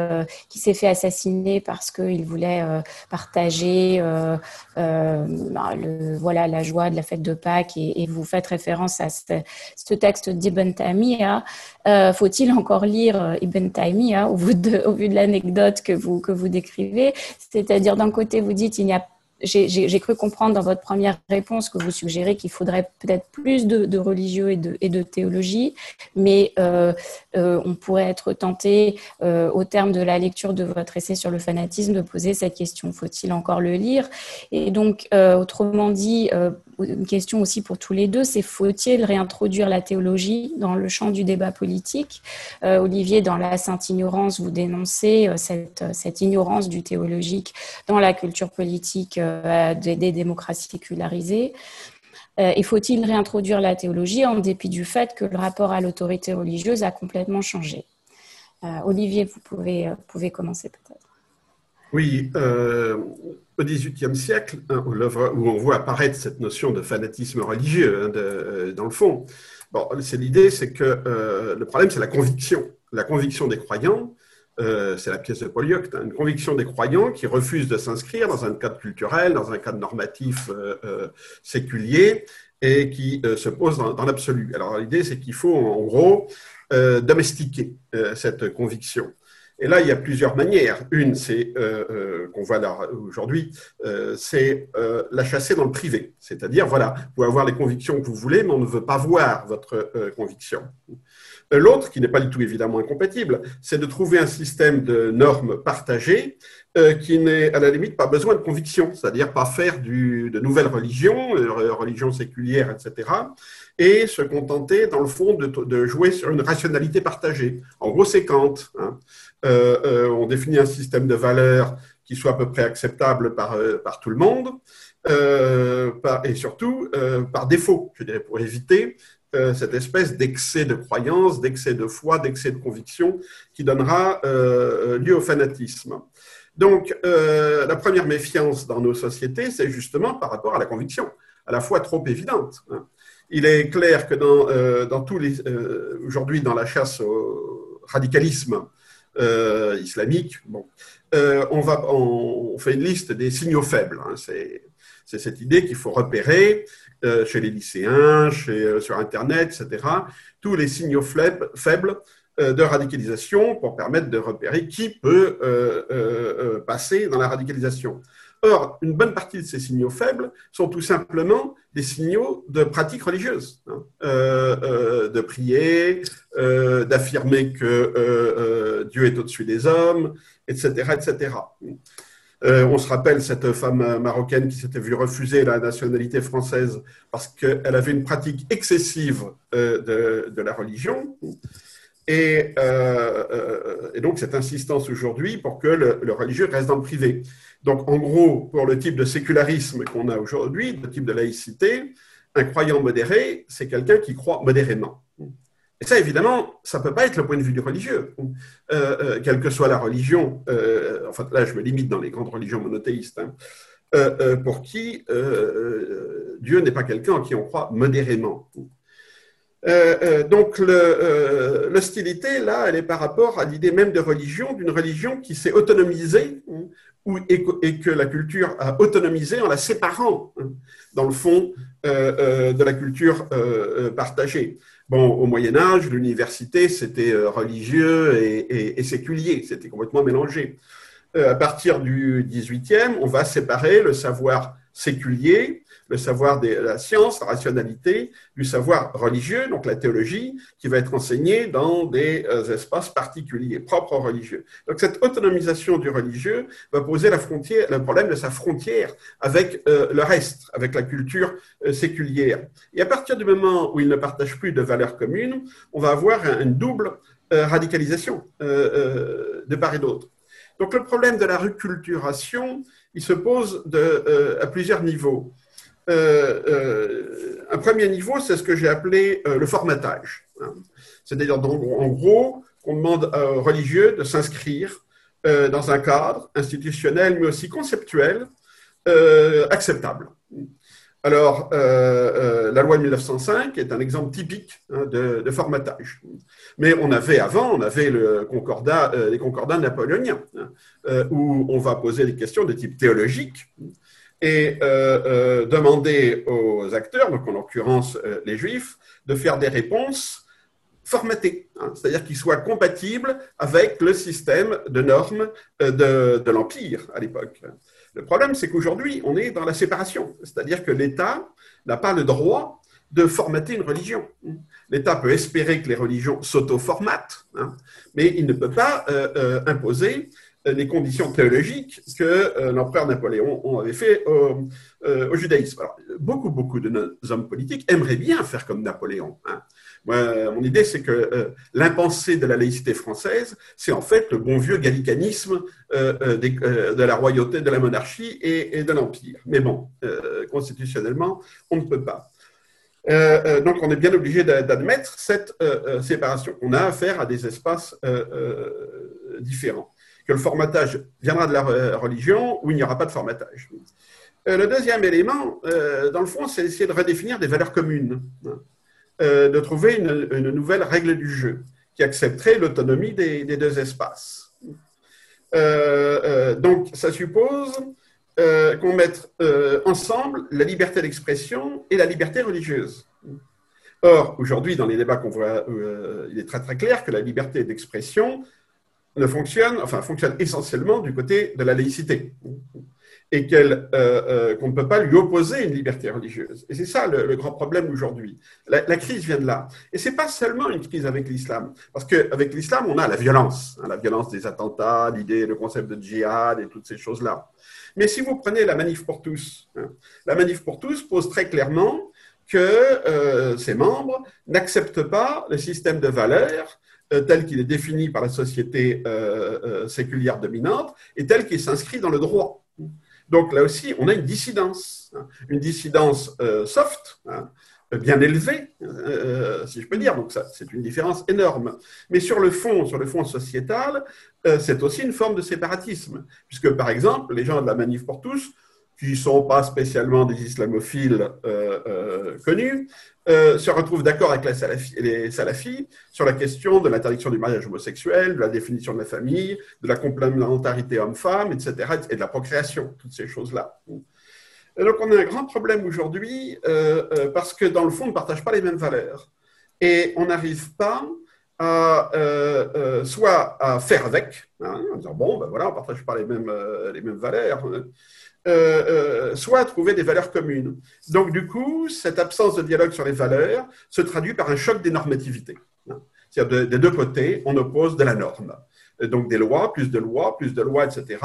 qui s'est fait assassiner parce qu'il voulait partager bah, le voilà la joie de la fête de Pâques et, vous faites référence à ce, texte d'Ibn Taymiyyah. Faut-il encore lire Ibn Taymiyyah au, vu de, de l'anecdote que vous que vous décrivez? C'est-à-dire d'un côté vous dites il n'y a j'ai cru comprendre dans votre première réponse que vous suggérez qu'il faudrait peut-être plus de, religieux et de, théologie, mais euh, euh, on pourrait être tenté, euh, au terme de la lecture de votre essai sur le fanatisme, de poser cette question. Faut-il encore le lire? Et donc, autrement dit, une question aussi pour tous les deux, c'est faut-il réintroduire la théologie dans le champ du débat politique? Olivier, dans la Sainte Ignorance, vous dénoncez cette, cette ignorance du théologique dans la culture politique euh, des, démocraties sécularisées. Euh, et faut-il réintroduire la théologie en dépit du fait que le rapport à l'autorité religieuse a complètement changé? Euh, Olivier, vous pouvez, pouvez commencer peut-être. Oui, au XVIIIe siècle, hein, où on voit apparaître cette notion de fanatisme religieux, hein, dans le fond, bon, c'est l'idée, c'est que le problème, c'est la conviction, la conviction des croyants, euh, c'est la pièce de Polyeucte, hein, une conviction des croyants qui refusent de s'inscrire dans un cadre culturel, dans un cadre normatif euh, euh, séculier et qui se pose dans, l'absolu. Alors l'idée, c'est qu'il faut en gros domestiquer cette conviction. Et là, il y a plusieurs manières. Une, c'est qu'on voit là aujourd'hui, c'est la chasser dans le privé. C'est-à-dire, voilà, vous pouvez avoir les convictions que vous voulez, mais on ne veut pas voir votre conviction. L'autre, qui n'est pas du tout évidemment incompatible, c'est de trouver un système de normes partagées euh, qui n'est à la limite pas besoin de conviction, c'est-à-dire pas faire de nouvelles religions, euh, religions séculières, etc., et se contenter, dans le fond, de, jouer sur une rationalité partagée. En gros, c'est Kant. Hein. Euh, on définit un système de valeurs qui soit à peu près acceptable par tout le monde, et surtout par défaut, je dirais, pour éviter euh, cette espèce d'excès de croyance, d'excès de foi, d'excès de conviction qui donnera euh, lieu au fanatisme. Donc, euh, la première méfiance dans nos sociétés, c'est justement par rapport à la conviction, à la fois trop évidente. Hein. Il est clair que dans, dans tous les, aujourd'hui, dans la chasse au radicalisme islamique, bon, on, va, on, fait une liste des signaux faibles. Hein. C'est cette idée qu'il faut repérer euh, chez les lycéens, euh, sur Internet, etc., tous les signaux faibles, euh, de radicalisation pour permettre de repérer qui peut passer dans la radicalisation. Or, une bonne partie de ces signaux faibles sont tout simplement des signaux de pratique religieuse, hein. de prier, d'affirmer que Dieu est au-dessus des hommes, etc., etc. Euh, on se rappelle cette femme marocaine qui s'était vue refuser la nationalité française parce qu'elle avait une pratique excessive euh, de, la religion. Et, et, donc, cette insistance aujourd'hui pour que le, religieux reste dans le privé. Donc, en gros, pour le type de sécularisme qu'on a aujourd'hui, le type de laïcité, un croyant modéré, c'est quelqu'un qui croit modérément. Et ça, évidemment, ça ne peut pas être le point de vue du religieux. Euh, euh, quelle que soit la religion, euh, enfin là, je me limite dans les grandes religions monothéistes, hein, pour qui Dieu n'est pas quelqu'un en qui on croit modérément. donc l'hostilité, là, elle est par rapport à l'idée même de religion, d'une religion qui s'est autonomisée ou, et, que la culture a autonomisé en la séparant, hein, dans le fond, de la culture partagée. Bon, au Moyen Âge, l'université, c'était euh, religieux et, séculier, c'était complètement mélangé. Euh, à partir du XVIIIe, on va séparer le savoir séculier le savoir de la science, la rationalité, du savoir religieux, donc la théologie, qui va être enseignée dans des euh, espaces particuliers, propres aux religieux. Donc cette autonomisation du religieux va poser la frontière, le problème de sa frontière avec euh, le reste, avec la culture euh, séculière. Et à partir du moment où il ne partage plus de valeurs communes, on va avoir une double radicalisation de part et d'autre. Donc le problème de la reculturation, il se pose à plusieurs niveaux. Euh, euh, un premier niveau, c'est ce que j'ai appelé euh, le formatage. Hein. C'est-à-dire, en gros, on demande aux religieux de s'inscrire dans un cadre institutionnel, mais aussi conceptuel, acceptable. Alors, la loi de 1905 est un exemple typique hein, de, formatage. Mais on avait avant, on avait les concordats napoléoniens, hein, où on va poser des questions de type théologique, et euh, euh, demander aux acteurs, donc en l'occurrence euh, les juifs, de faire des réponses formatées, hein, c'est-à-dire qu'ils soient compatibles avec le système de normes de, l'Empire à l'époque. Le problème, c'est qu'aujourd'hui, on est dans la séparation, c'est-à-dire que l'État n'a pas le droit de formater une religion. L'État peut espérer que les religions s'auto-formatent, hein, mais il ne peut pas imposer les conditions théologiques que euh, l'empereur Napoléon avait fait au, euh, judaïsme. Beaucoup, beaucoup de nos hommes politiques aimeraient bien faire comme Napoléon. Hein. mon idée, c'est que euh, l'impensé de la laïcité française, c'est en fait le bon vieux gallicanisme de la royauté, de la monarchie et, de l'Empire. Mais bon, constitutionnellement, on ne peut pas. donc, on est bien obligé d'admettre cette séparation. On a affaire à des espaces différents que le formatage viendra de la religion ou il n'y aura pas de formatage. Euh, le deuxième élément, euh, dans le fond, c'est essayer de redéfinir des valeurs communes, hein. euh, de trouver une, nouvelle règle du jeu qui accepterait l'autonomie des, deux espaces. donc, ça suppose qu'on mette ensemble la liberté d'expression et la liberté religieuse. Or, aujourd'hui, dans les débats qu'on voit, il est très très clair que la liberté d'expression ne fonctionne, enfin fonctionne essentiellement du côté de la laïcité et euh, euh, qu'on ne peut pas lui opposer une liberté religieuse. Et c'est ça le, grand problème aujourd'hui. La, crise vient de là. Et c'est pas seulement une crise avec l'islam, parce qu'avec l'islam, on a la violence, hein, la violence des attentats, l'idée, le concept de djihad et toutes ces choses-là. Mais si vous prenez la manif pour tous, hein, la manif pour tous pose très clairement que euh, ses membres n'acceptent pas le système de valeurs tel qu'il est défini par la société euh, euh, séculière dominante et tel qu'il s'inscrit dans le droit. Donc là aussi, on a une dissidence, hein. une dissidence soft, hein, bien élevée, si je peux dire. Donc ça, c'est une différence énorme. Mais sur le fond, sur le fond sociétal, c'est aussi une forme de séparatisme, puisque par exemple, les gens de la Manif pour tous qui ne sont pas spécialement des islamophiles euh, se retrouvent d'accord avec les salafis sur la question de l'interdiction du mariage homosexuel, de la définition de la famille, de la complémentarité homme-femme, etc., et de la procréation, toutes ces choses-là. Donc on a un grand problème aujourd'hui euh, euh, parce que dans le fond, on ne partage pas les mêmes valeurs. Et on n'arrive pas à, soit à faire avec, hein, en disant, bon, ben voilà, on ne partage pas les mêmes, les mêmes valeurs. Euh, euh, soit à trouver des valeurs communes. Donc, du coup, cette absence de dialogue sur les valeurs se traduit par un choc des normativités. C'est-à-dire, des deux côtés, on oppose de la norme. Donc, des lois, plus de lois, plus de lois, etc.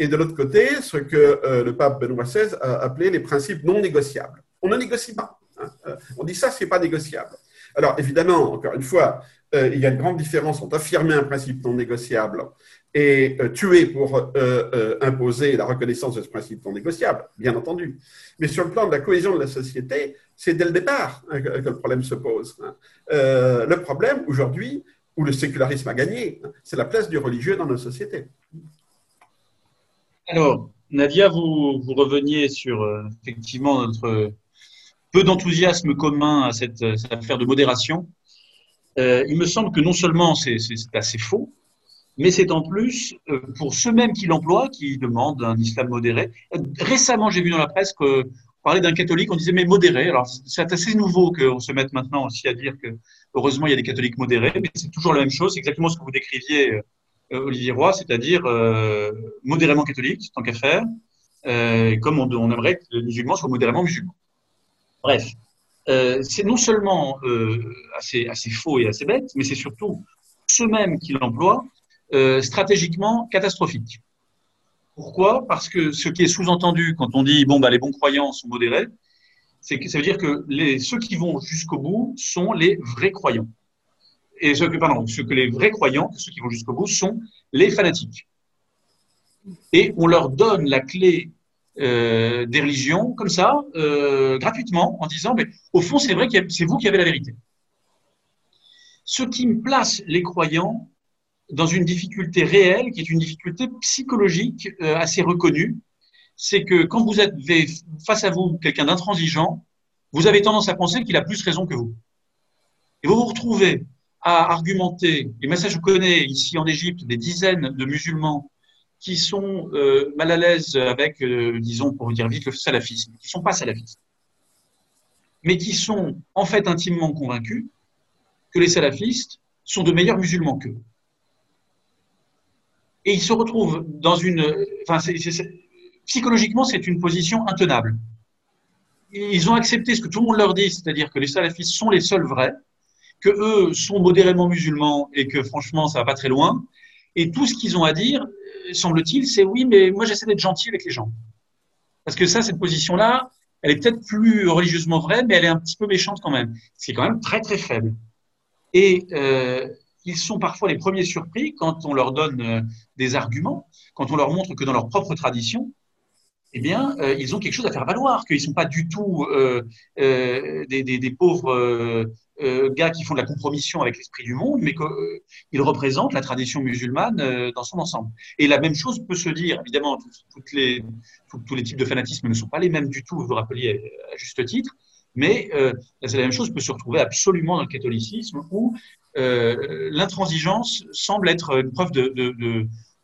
Et de l'autre côté, ce que euh, le pape Benoît XVI a appelé les principes non négociables. On ne négocie pas. Hein. On dit ça, c'est pas négociable. Alors, évidemment, encore une fois, il y a une grande différence entre affirmer un principe non négociable et tuer pour imposer la reconnaissance de ce principe non négociable, bien entendu. Mais sur le plan de la cohésion de la société, c'est dès le départ hein, que, le problème se pose. Hein. le problème, aujourd'hui, où le sécularisme a gagné, hein, c'est la place du religieux dans nos sociétés. Alors, Nadia, vous, reveniez sur effectivement notre peu d'enthousiasme commun à cette, affaire de modération. Euh, il me semble que non seulement c'est assez faux, mais c'est en plus euh, pour ceux-mêmes qui l'emploient, qui demandent un islam modéré. Récemment, j'ai vu dans la presse que parlait d'un catholique, on disait mais modéré. Alors c'est assez nouveau qu'on se mette maintenant aussi à dire que heureusement il y a des catholiques modérés, mais c'est toujours la même chose. C'est exactement ce que vous décriviez, euh, Olivier Roy, c'est-à-dire modérément catholique, tant qu'à faire, comme on, aimerait que les musulmans soient modérément musulmans. Bref, euh, c'est non seulement euh, assez, assez, faux et assez bête, mais c'est surtout ceux mêmes qui l'emploient euh, stratégiquement catastrophique. Pourquoi? Parce que ce qui est sous-entendu quand on dit bon bah les bons croyants sont modérés, c'est que ça veut dire que ceux qui vont jusqu'au bout sont les vrais croyants. Et ce que, pardon, ce que les vrais croyants, ceux qui vont jusqu'au bout, sont les fanatiques. Et on leur donne la clé euh, des religions comme ça, euh, gratuitement, en disant, mais au fond, c'est vrai que c'est vous qui avez la vérité. Ce qui place les croyants dans une difficulté réelle, qui est une difficulté psychologique euh, assez reconnue, c'est que quand vous êtes face à vous quelqu'un d'intransigeant, vous avez tendance à penser qu'il a plus raison que vous. Et vous vous retrouvez à argumenter, et moi ça je connais ici en Égypte des dizaines de musulmans qui sont euh, mal à l'aise avec, euh, disons, pour dire vite, le salafisme, qui ne sont pas salafistes, mais qui sont en fait intimement convaincus que les salafistes sont de meilleurs musulmans qu'eux. Et ils se retrouvent dans une... Enfin, psychologiquement, c'est une position intenable. Ils ont accepté ce que tout le monde leur dit, c'est-à-dire que les salafistes sont les seuls vrais, que eux sont modérément musulmans et que franchement, ça va pas très loin. Et tout ce qu'ils ont à dire, semble-t-il, c'est oui, mais moi j'essaie d'être gentil avec les gens. Parce que ça, cette position-là, elle est peut-être plus religieusement vraie, mais elle est un petit peu méchante quand même. C'est quand même très très faible. Et euh, ils sont parfois les premiers surpris quand on leur donne euh, des arguments, quand on leur montre que dans leur propre tradition, eh bien, euh, ils ont quelque chose à faire valoir, qu'ils ne sont pas du tout des, des, pauvres euh, gars qui font de la compromission avec l'esprit du monde, mais qu'ils représentent la tradition musulmane euh, dans son ensemble. Et la même chose peut se dire, évidemment, tous les types de fanatisme ne sont pas les mêmes du tout, vous vous rappeliez à juste titre, mais euh, la même chose peut se retrouver absolument dans le catholicisme, où l'intransigeance semble être une preuve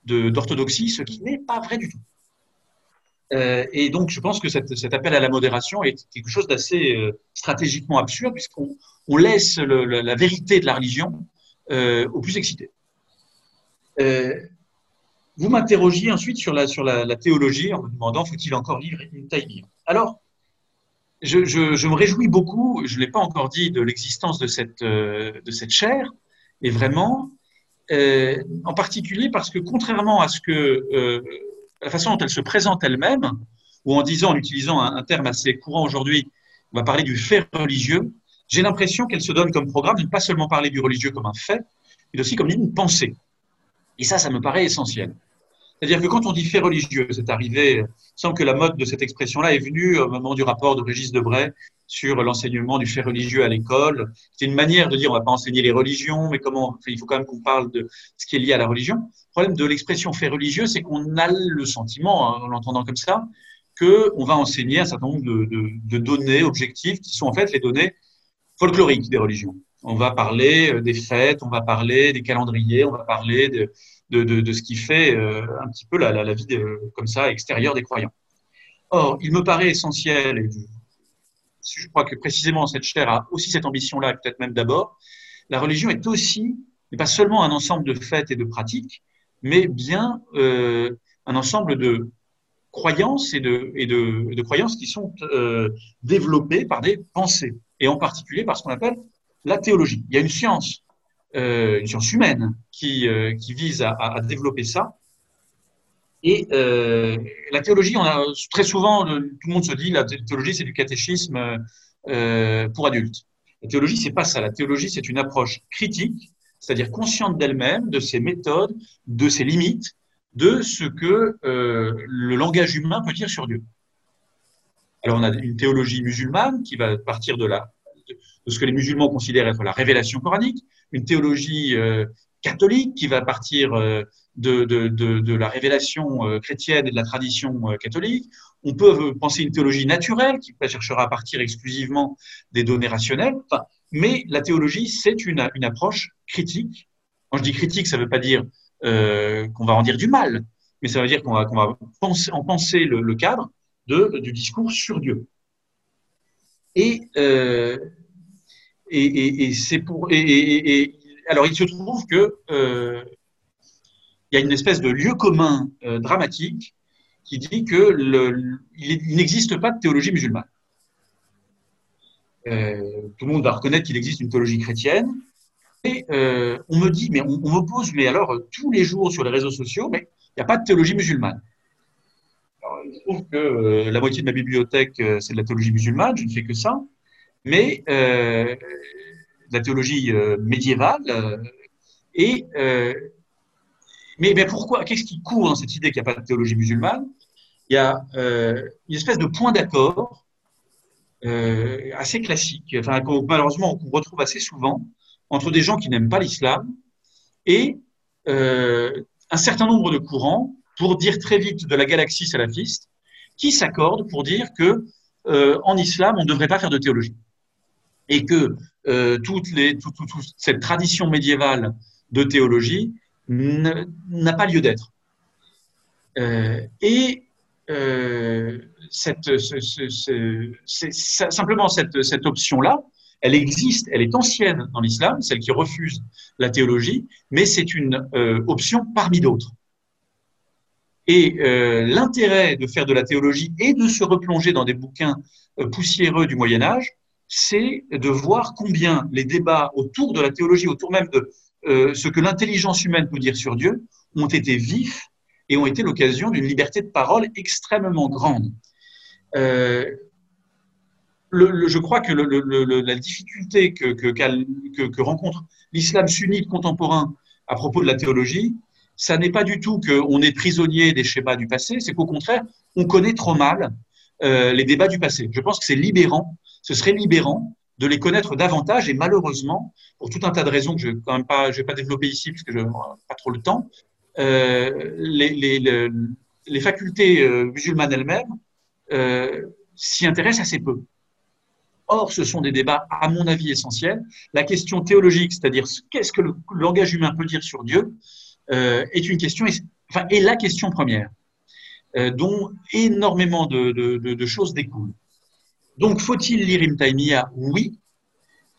d'orthodoxie, ce qui n'est pas vrai du tout. et donc, je pense que cet appel à la modération est quelque chose d'assez stratégiquement absurde, puisqu'on on laisse la vérité de la religion euh, aux plus excités. Euh, vous m'interrogiez ensuite sur la, sur la, théologie en me demandant faut-il encore lire une taille Alors, je, me réjouis beaucoup, je ne l'ai pas encore dit, de l'existence de cette, euh, de chaire, et vraiment, en particulier parce que contrairement à ce que la façon dont elle se présente elle-même, ou en disant, en utilisant un terme assez courant aujourd'hui, on va parler du fait religieux, j'ai l'impression qu'elle se donne comme programme de ne pas seulement parler du religieux comme un fait, mais aussi comme une pensée. Et ça, ça me paraît essentiel. C'est-à-dire que quand on dit fait religieux, c'est arrivé, sans que la mode de cette expression-là est venue au moment du rapport de Régis Debray sur l'enseignement du fait religieux à l'école. C'est une manière de dire on va pas enseigner les religions, mais comment il faut quand même qu'on parle de ce qui est lié à la religion. Le problème de l'expression fait religieux, c'est qu'on a le sentiment, hein, en l'entendant comme ça, qu'on va enseigner un certain nombre de, de, données objectives qui sont en fait les données folklorique des religions. On va parler euh, des fêtes, on va parler des calendriers, on va parler de, de, ce qui fait euh, un petit peu la, vie comme ça extérieure des croyants. Or, il me paraît essentiel, et je crois que précisément cette chaire a aussi cette ambition-là, peut-être même d'abord, la religion est aussi, n'est pas seulement un ensemble de fêtes et de pratiques, mais bien euh, un ensemble de croyances et de, croyances qui sont euh, développées par des pensées et en particulier par ce qu'on appelle la théologie. Il y a une science, euh, une science humaine qui, euh, vise à, développer ça. Et euh, la théologie, on a très souvent, tout le monde se dit, la théologie, c'est du catéchisme pour adultes. La théologie, c'est pas ça. La théologie, c'est une approche critique c'est-à-dire consciente d'elle-même, de ses méthodes, de ses limites, de ce que le langage humain peut dire sur Dieu. Alors on a une théologie musulmane qui va partir de, la, de ce que les musulmans considèrent être la révélation coranique, une théologie euh, catholique qui va partir euh, de, la révélation euh, chrétienne et de la tradition catholique. On peut penser une théologie naturelle qui cherchera à partir exclusivement des données rationnelles. Mais la théologie, c'est une, approche critique. Quand je dis critique, ça ne veut pas dire qu'on va en dire du mal, mais ça veut dire qu'on va, penser, en penser le, cadre du discours sur Dieu. Et, et, c'est pour. Et, alors, il se trouve que euh, il y a une espèce de lieu commun euh, dramatique qui dit que le, il, n'existe pas de théologie musulmane. Euh, tout le monde va reconnaître qu'il existe une théologie chrétienne. Et on me dit, mais on, on, me pose, mais alors tous les jours sur les réseaux sociaux, mais il n'y a pas de théologie musulmane. Alors, il se trouve que la moitié de ma bibliothèque, c'est de la théologie musulmane, je ne fais que ça. Mais euh, la théologie euh, médiévale. Euh, mais, pourquoi Qu'est-ce qui court dans cette idée qu'il n'y a pas de théologie musulmane? Il y a une espèce de point d'accord assez classique, enfin, malheureusement on retrouve assez souvent entre des gens qui n'aiment pas l'islam et un certain nombre de courants, pour dire très vite de la galaxie salafiste, qui s'accordent pour dire que en islam, on ne devrait pas faire de théologie et que euh, toutes les, tout, tout, tout, cette tradition médiévale de théologie n'a pas lieu d'être. Euh, et euh, simplement cette, option-là, elle existe, elle est ancienne dans l'islam, celle qui refuse la théologie, mais c'est une option parmi d'autres. Et l'intérêt de faire de la théologie et de se replonger dans des bouquins poussiéreux du Moyen Âge, c'est de voir combien les débats autour de la théologie, autour même de euh, ce que l'intelligence humaine peut dire sur Dieu, ont été vifs et ont été l'occasion d'une liberté de parole extrêmement grande. Euh, je crois que la difficulté que rencontre l'islam sunnite contemporain à propos de la théologie, ça n'est pas du tout qu'on est prisonnier des schémas du passé, c'est qu'au contraire, on connaît trop mal euh, les débats du passé. Je pense que c'est libérant ce serait libérant de les connaître davantage et malheureusement, pour tout un tas de raisons que je ne vais, pas, je vais pas développer ici parce que je n'ai pas trop le temps, euh, les, facultés euh, musulmanes elles-mêmes euh, s'y intéressent assez peu. Or, ce sont des débats, à mon avis, essentiels. La question théologique, c'est-à-dire qu'est-ce que le langage humain peut dire sur Dieu, est une question, enfin, est la question première, dont énormément de choses découlent. Donc, faut-il lire Ibn Oui,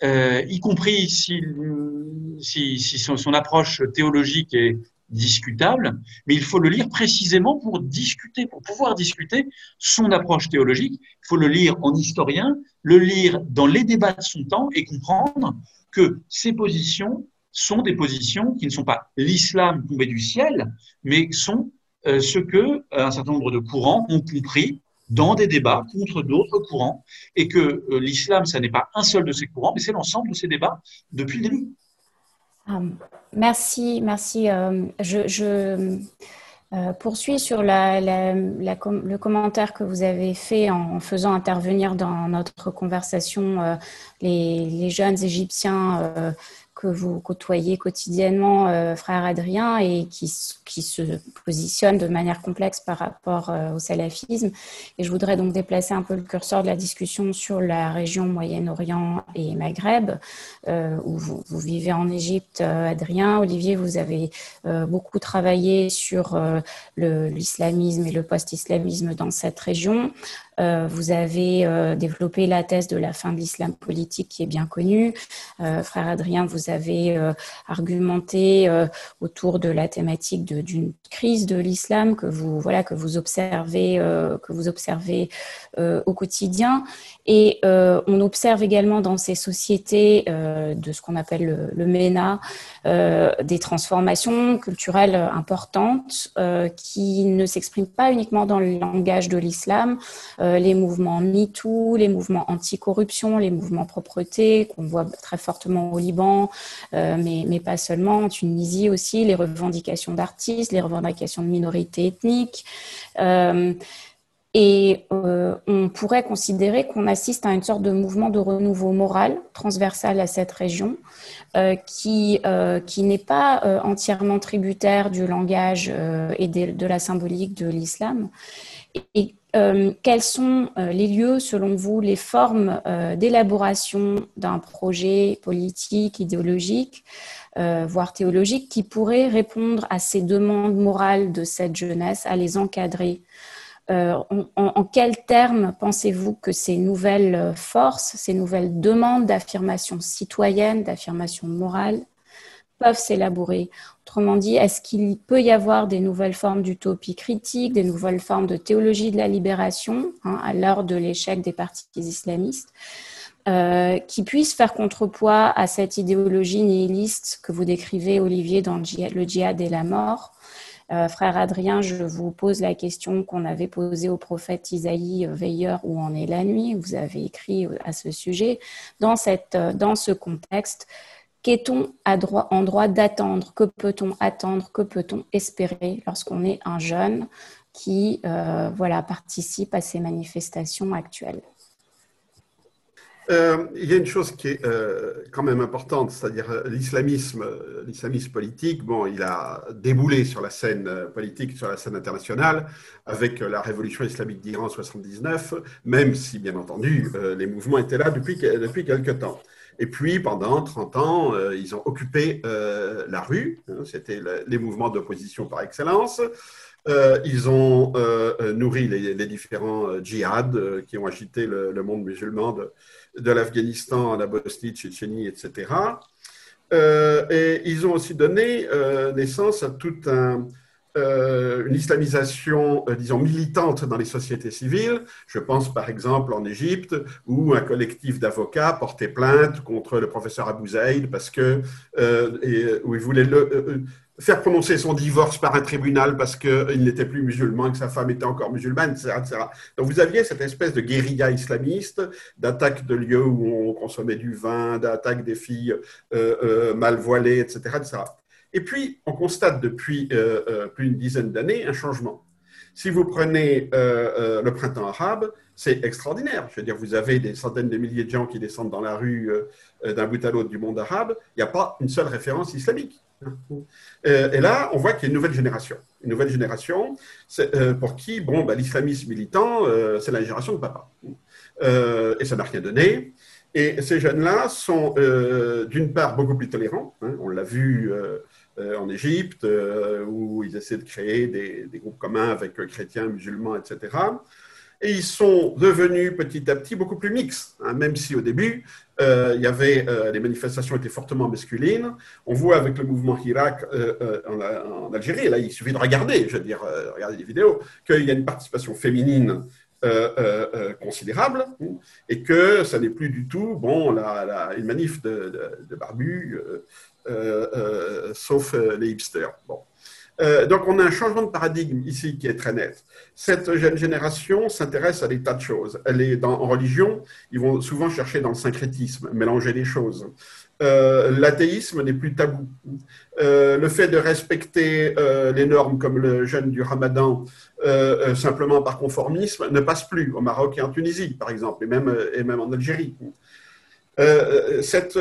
euh, y compris si, son, approche théologique est discutable, mais il faut le lire précisément pour discuter, pour pouvoir discuter son approche théologique. Il faut le lire en historien, le lire dans les débats de son temps et comprendre que ces positions sont des positions qui ne sont pas l'islam tombé du ciel, mais sont euh, ce que un certain nombre de courants ont compris dans des débats contre d'autres courants, et que euh, l'islam, ça n'est pas un seul de ces courants, mais c'est l'ensemble de ces débats depuis le début. Um, merci, merci. Euh, je, euh, poursuis sur le commentaire que vous avez fait en, faisant intervenir dans notre conversation les, les, jeunes Égyptiens que vous côtoyez quotidiennement, euh, frère Adrien, et qui, qui, se positionne de manière complexe par rapport euh, au salafisme. Et je voudrais donc déplacer un peu le curseur de la discussion sur la région Moyen-Orient et Maghreb, euh, où vous, vivez en Égypte, Adrien. Olivier, vous avez beaucoup travaillé sur l'islamisme et le post-islamisme dans cette région. Euh, vous avez euh, développé la thèse de la fin de l'islam politique qui est bien connue. Euh, frère Adrien, vous avez argumenté autour de la thématique d'une crise de l'islam que vous voilà que vous observez que vous observez au quotidien. Et on observe également dans ces sociétés de ce qu'on appelle le, le MENA des transformations culturelles importantes qui ne s'expriment pas uniquement dans le langage de l'islam les mouvements MeToo, les mouvements anti-corruption, les mouvements propreté qu'on voit très fortement au Liban, mais, mais, pas seulement, en Tunisie aussi, les revendications d'artistes, les revendications de minorités ethniques. Et euh, on pourrait considérer qu'on assiste à une sorte de mouvement de renouveau moral transversal à cette région, euh, qui, euh, qui n'est pas entièrement tributaire du langage et de, la symbolique de l'islam. Et, quels sont les lieux, selon vous, les formes d'élaboration d'un projet politique, idéologique, voire théologique, qui pourraient répondre à ces demandes morales de cette jeunesse, à les encadrer? Euh, en, quels termes pensez-vous que ces nouvelles forces, ces nouvelles demandes d'affirmation citoyenne, d'affirmation morale, peuvent s'élaborer? Autrement dit, est-ce qu'il peut y avoir des nouvelles formes d'utopie critique, des nouvelles formes de théologie de la libération, hein, à l'heure de l'échec des partis islamistes, euh, qui puissent faire contrepoids à cette idéologie nihiliste que vous décrivez, Olivier, dans le djihad et la mort? Euh, frère Adrien, je vous pose la question qu'on avait posée au prophète Isaïe, euh, veilleur, où en est la nuit Vous avez écrit à ce sujet. Dans, cette, dans ce contexte, qu'est-on en droit d'attendre? Que peut-on attendre? Que peut-on espérer lorsqu'on est un jeune qui voilà, participe à ces manifestations actuelles? Euh, il y a une chose qui est euh, quand même importante, c'est-à-dire euh, l'islamisme, l'islamisme politique. Bon, il a déboulé sur la scène politique, sur la scène internationale, avec la révolution islamique d'Iran en 79, même si, bien entendu, les mouvements étaient là depuis, depuis quelque temps. Et puis, pendant 30 ans, ils ont occupé la rue. Hein, c'était les mouvements d'opposition par excellence. ils ont nourri les, différents djihad qui ont agité le, monde musulman de, de l'Afghanistan à la Bosnie, Tchétchénie, etc. Euh, et ils ont aussi donné euh, naissance à toute euh, une islamisation, disons, militante dans les sociétés civiles. Je pense par exemple en Égypte, où un collectif d'avocats portait plainte contre le professeur Abou Zaïd parce que, où il voulait faire prononcer son divorce par un tribunal parce qu'il n'était plus musulman, que sa femme était encore musulmane, etc., Donc vous aviez cette espèce de guérilla islamiste, d'attaque de lieux où on consommait du vin, d'attaque des filles euh, euh, mal voilées, etc., etc., Et puis, on constate depuis euh, plus d'une dizaine d'années un changement. Si vous prenez le printemps arabe, c'est extraordinaire. Je veux dire, vous avez des centaines de milliers de gens qui descendent dans la rue d'un bout à l'autre du monde arabe. Il n'y a pas une seule référence islamique. Euh, et là, on voit qu'il y a une nouvelle génération. Une nouvelle génération euh, pour qui, bon, bah, l'islamisme militant, euh, c'est la génération de papa. et ça n'a rien donné. Et ces jeunes-là sont, d'une part, beaucoup plus tolérants. Hein. on l'a vu en Égypte, où ils essaient de créer des, groupes communs avec chrétiens, musulmans, etc. Et ils sont devenus petit à petit beaucoup plus mixtes, hein, même si au début, euh, il y avait, euh, les manifestations étaient fortement masculines. On voit avec le mouvement Hirak euh, en, Algérie, là il suffit de regarder, je veux dire, regarder les vidéos, qu'il y a une participation féminine considérable et que ça n'est plus du tout bon, la, une manif de, de, de barbus, sauf les hipsters. Euh, donc, on a un changement de paradigme ici qui est très net. Cette jeune génération s'intéresse à des tas de choses. Elle est dans, en religion, ils vont souvent chercher dans le syncrétisme, mélanger les choses. Euh, l'athéisme n'est plus tabou. Euh, le fait de respecter les normes comme le jeûne du ramadan simplement par conformisme ne passe plus au Maroc et en Tunisie, par exemple, et même, et même en Algérie. Cette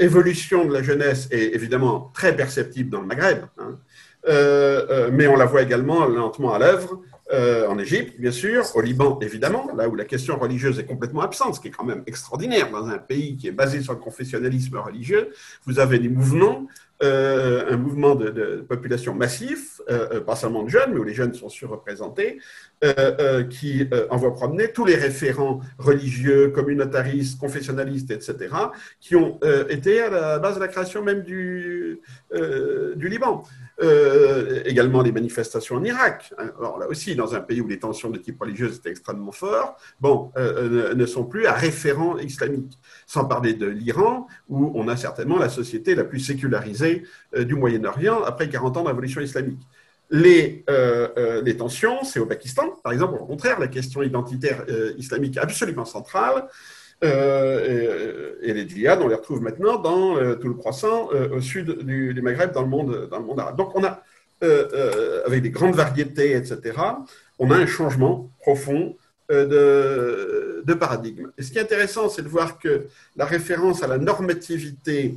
évolution de la jeunesse est évidemment très perceptible dans le Maghreb. Hein. Euh, euh, mais on la voit également lentement à l'œuvre euh, en Égypte, bien sûr, au Liban, évidemment, là où la question religieuse est complètement absente, ce qui est quand même extraordinaire dans un pays qui est basé sur le confessionnalisme religieux. Vous avez des mouvements, un mouvement de, population massif, pas seulement de jeunes, mais où les jeunes sont surreprésentés, qui envoient promener tous les référents religieux, communautaristes, confessionnalistes, etc., qui ont été à la base de la création même du Liban. Euh, également les manifestations en Irak. Hein. Alors là aussi, dans un pays où les tensions de type religieux étaient extrêmement fortes, bon, euh, euh, ne sont plus à référent islamique. Sans parler de l'Iran, où on a certainement la société la plus sécularisée du Moyen-Orient après 40 ans de révolution islamique. les, les tensions, c'est au Pakistan, par exemple, au contraire, la question identitaire islamique est absolument centrale. Et, les djihad, on les retrouve maintenant dans tout le croissant au sud du, Maghreb, dans le, monde, dans le monde arabe. Donc on a, avec des grandes variétés, etc., on a un changement profond de, paradigme. Et ce qui est intéressant, c'est de voir que la référence à la normativité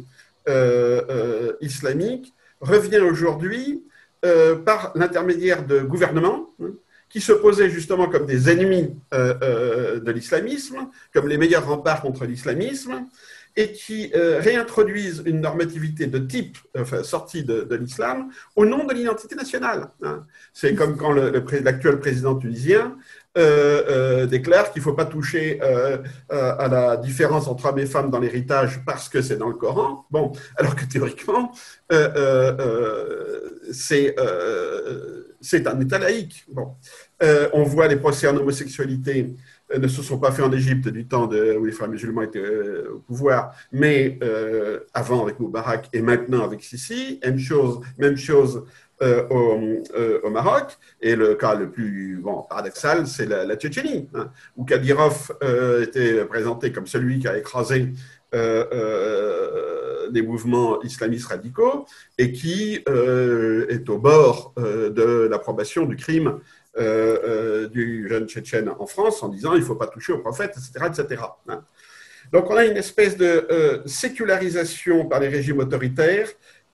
euh, euh, islamique revient aujourd'hui euh, par l'intermédiaire de gouvernements hein, qui se posaient justement comme des ennemis de l'islamisme, comme les meilleurs remparts contre l'islamisme, et qui réintroduisent une normativité de type enfin, sortie de, l'islam au nom de l'identité nationale. Hein. C'est comme quand l'actuel président tunisien euh, euh, déclare qu'il ne faut pas toucher euh, à la différence entre hommes et femmes dans l'héritage parce que c'est dans le Coran. Bon, alors que théoriquement, c'est un État laïque. Bon. on voit les procès en homosexualité ne se sont pas faits en Égypte du temps où les frères musulmans étaient au pouvoir, mais avant avec Moubarak et maintenant avec Sisi. Même chose, euh, euh, au, Maroc. Et le cas le plus paradoxal, c'est la, Tchétchénie, hein, où Kadyrov euh, était présenté comme celui qui a écrasé des mouvements islamistes radicaux et qui est au bord de l'approbation du crime du jeune Tchétchène en France en disant il ne faut pas toucher au prophète, etc. etc. Hein. Donc on a une espèce de sécularisation par les régimes autoritaires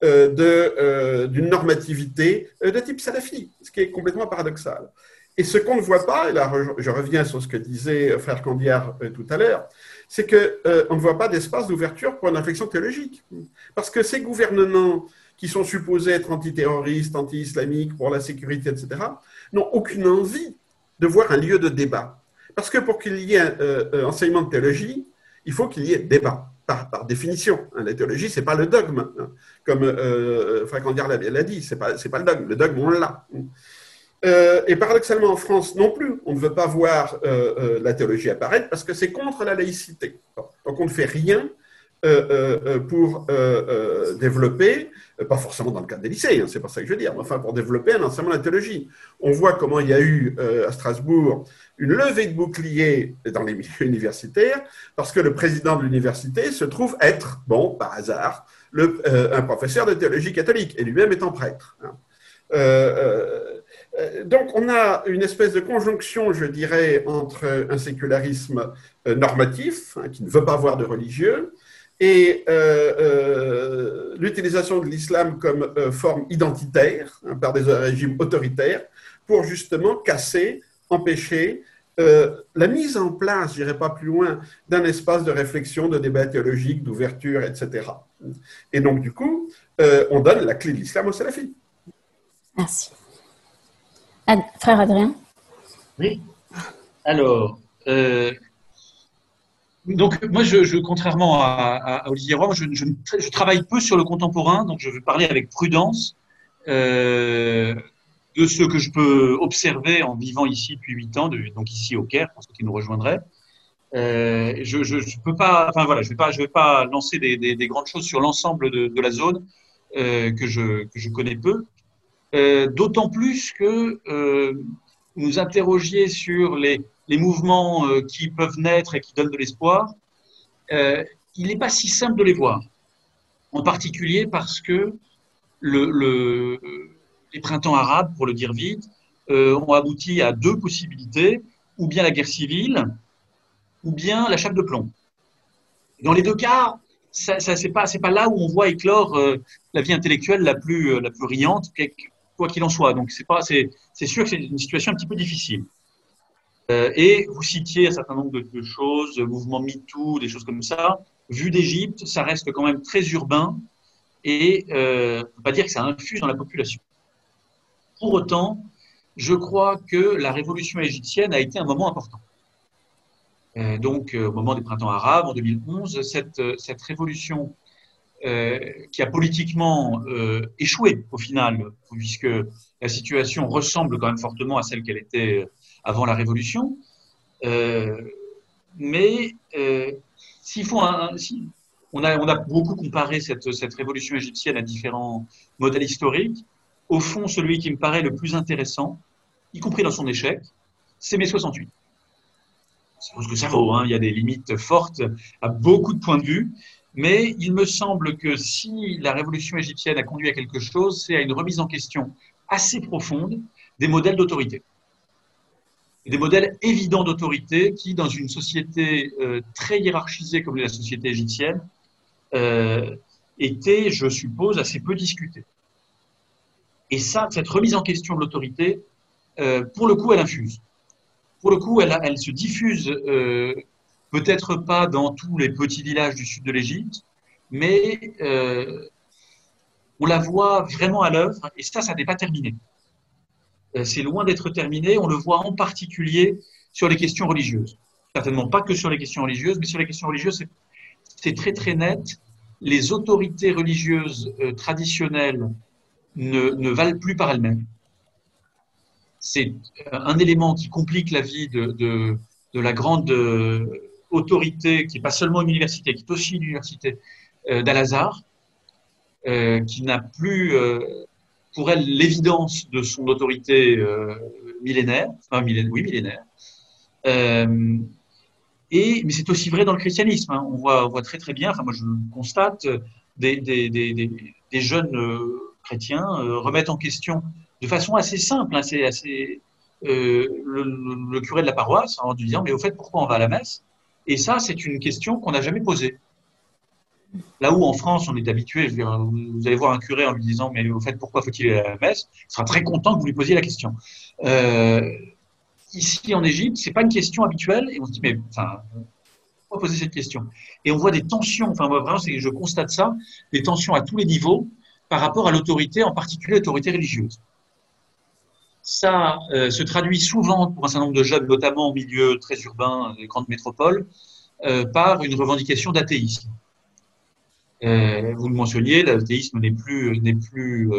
euh, euh, d'une normativité euh, de type salafi, ce qui est complètement paradoxal. Et ce qu'on ne voit pas, et là je reviens sur ce que disait frère Candiard tout à l'heure, c'est qu'on ne voit pas d'espace d'ouverture pour une réflexion théologique. Parce que ces gouvernements qui sont supposés être antiterroristes, anti-islamiques, pour la sécurité, etc., n'ont aucune envie de voir un lieu de débat. Parce que pour qu'il y ait un enseignement de théologie, il faut qu'il y ait débat par, définition. Hein, la théologie, ce n'est pas le dogme, hein. comme euh, Franck l'a dit, ce n'est pas, pas, le dogme. Le dogme, on l'a. Euh, et paradoxalement, en France non plus, on ne veut pas voir euh, euh, la théologie apparaître parce que c'est contre la laïcité. Donc on ne fait rien pour développer, pas forcément dans le cadre des lycées, hein, c'est pas ça que je veux dire, mais enfin pour développer un enseignement de la théologie. On voit comment il y a eu à Strasbourg une levée de boucliers dans les milieux universitaires, parce que le président de l'université se trouve être, bon, par hasard, un professeur de théologie catholique, et lui-même étant prêtre. Hein. Donc on a une espèce de conjonction, je dirais, entre un sécularisme normatif, hein, qui ne veut pas avoir de religieux, et l'utilisation de l'islam comme forme identitaire hein, par des régimes autoritaires pour justement casser empêcher euh, la mise en place, je n'irai pas plus loin, d'un espace de réflexion, de débat théologique, d'ouverture, etc. Et donc, du coup, euh, on donne la clé de l'islam aux salafis. Merci. Frère Adrien Oui. Alors, euh, donc moi, je, contrairement à, Olivier Roy, je, travaille peu sur le contemporain, donc je vais parler avec prudence de ce que je peux observer en vivant ici depuis huit ans, donc ici au Caire, pour ceux qui nous rejoindraient. Euh, je ne peux pas, enfin voilà, je vais pas, je vais pas lancer des, des, grandes choses sur l'ensemble de, la zone euh, que je connais peu. Euh, D'autant plus que euh, nous interrogiez sur les, mouvements euh, qui peuvent naître et qui donnent de l'espoir. Il n'est pas si simple de les voir, en particulier parce que le, le les printemps arabes, pour le dire vite, ont abouti à deux possibilités, ou bien la guerre civile, ou bien la chape de plomb. Dans les deux cas, ça, c'est pas là où on voit éclore la vie intellectuelle la plus riante, quoi qu'il en soit. Donc c'est pas c'est sûr que c'est une situation un petit peu difficile. et vous citiez un certain nombre de, choses, mouvement MeToo, des choses comme ça. Vu d'Égypte, ça reste quand même très urbain et euh, on peut pas dire que ça infuse dans la population. Pour autant, je crois que la révolution égyptienne a été un moment important. Euh, donc, euh, au moment des printemps arabes, en 2011, cette, cette révolution euh, qui a politiquement échoué au final, puisque la situation ressemble quand même fortement à celle qu'elle était avant la révolution. mais s'il faut on, a, beaucoup comparé cette, cette révolution égyptienne à différents modèles historiques. au fond, celui qui me paraît le plus intéressant, y compris dans son échec, c'est mai 68. C'est ce que ça vaut, hein. il y a des limites fortes à beaucoup de points de vue, mais il me semble que si la révolution égyptienne a conduit à quelque chose, c'est à une remise en question assez profonde des modèles d'autorité. Des modèles évidents d'autorité qui, dans une société euh, très hiérarchisée comme la société égyptienne, euh, étaient, je suppose, assez peu discutés. Et ça, cette remise en question de l'autorité, euh, pour le coup, elle infuse. Pour le coup, elle, se diffuse peut-être pas dans tous les petits villages du sud de l'Égypte, mais euh, on la voit vraiment à l'œuvre, et ça, ça n'est pas terminé. C'est loin d'être terminé, on le voit en particulier sur les questions religieuses. Certainement pas que sur les questions religieuses, mais sur les questions religieuses, c'est très très net. Les autorités religieuses traditionnelles ne, valent plus par elles-mêmes. C'est un élément qui complique la vie de, la grande euh, autorité, qui n'est pas seulement une université, qui est aussi une université euh, d'Al-Azhar, euh, qui n'a plus euh, pour elle l'évidence de son autorité millénaire, enfin oui millénaire. Et, mais c'est aussi vrai dans le christianisme. Hein. On, voit, très très bien, enfin moi je le constate, des, des, des, des jeunes chrétiens remettent en question de façon assez simple, assez, assez le, le, curé de la paroisse en lui disant mais au fait pourquoi on va à la messe? Et ça c'est une question qu'on n'a jamais posée. Là où en France on est habitué, vous allez voir un curé en lui disant mais au fait pourquoi faut-il aller à la messe? Il sera très content que vous lui posiez la question. Euh, ici en Égypte c'est pas une question habituelle et on se dit mais pourquoi poser cette question? Et on voit des tensions. Enfin moi vraiment je constate ça, des tensions à tous les niveaux par rapport à l'autorité, en particulier l'autorité religieuse. Ça euh, se traduit souvent pour un certain nombre de jeunes, notamment au milieu très urbain des grandes métropoles, euh, par une revendication d'athéisme. Euh, vous le mentionniez, l'athéisme n'est plus, n'est plus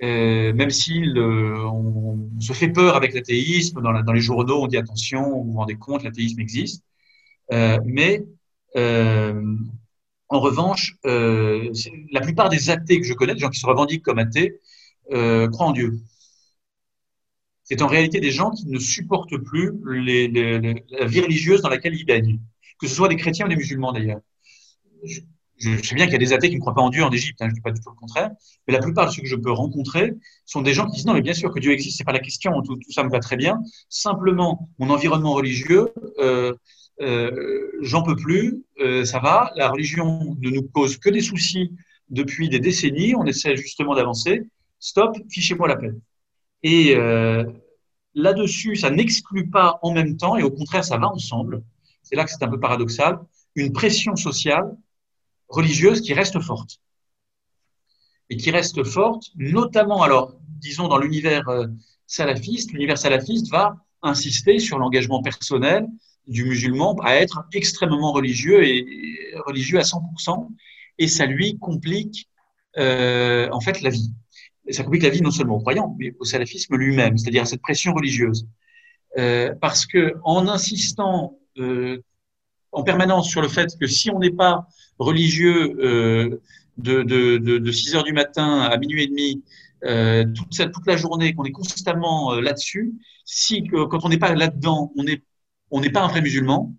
même si on, se fait peur avec l'athéisme, dans, dans, les journaux on dit attention, vous vous rendez compte, l'athéisme existe, mais en revanche, la plupart des athées que je connais, des gens qui se revendiquent comme athées, euh, croient en Dieu. C'est en réalité des gens qui ne supportent plus la vie religieuse dans laquelle ils baignent, que ce soit des chrétiens ou des musulmans d'ailleurs. Je, sais bien qu'il y a des athées qui ne croient pas en Dieu en Égypte, hein, je ne dis pas du tout le contraire, mais la plupart de ceux que je peux rencontrer sont des gens qui disent non, mais bien sûr que Dieu existe, c'est pas la question, tout, tout, ça me va très bien. Simplement, mon environnement religieux euh, euh, j'en peux plus, euh, ça va, la religion ne nous cause que des soucis depuis des décennies, on essaie justement d'avancer, stop, fichez-moi la paix. Et euh, là-dessus, ça n'exclut pas en même temps, et au contraire, ça va ensemble, c'est là que c'est un peu paradoxal, une pression sociale, religieuse qui reste forte. Et qui reste forte, notamment, alors, disons, dans l'univers euh, salafiste, l'univers salafiste va insister sur l'engagement personnel, du musulman à être extrêmement religieux et religieux à 100%, et ça lui complique euh, en fait la vie. Et ça complique la vie non seulement aux croyants, mais au salafisme lui-même, c'est-à-dire à cette pression religieuse. Euh, parce que en insistant euh, en permanence sur le fait que si on n'est pas religieux euh, de, de, de, de, 6 heures du matin à minuit et demi, toute, la journée, qu'on est constamment là-dessus, si quand on n'est pas là-dedans, on est on n'est pas un vrai musulman.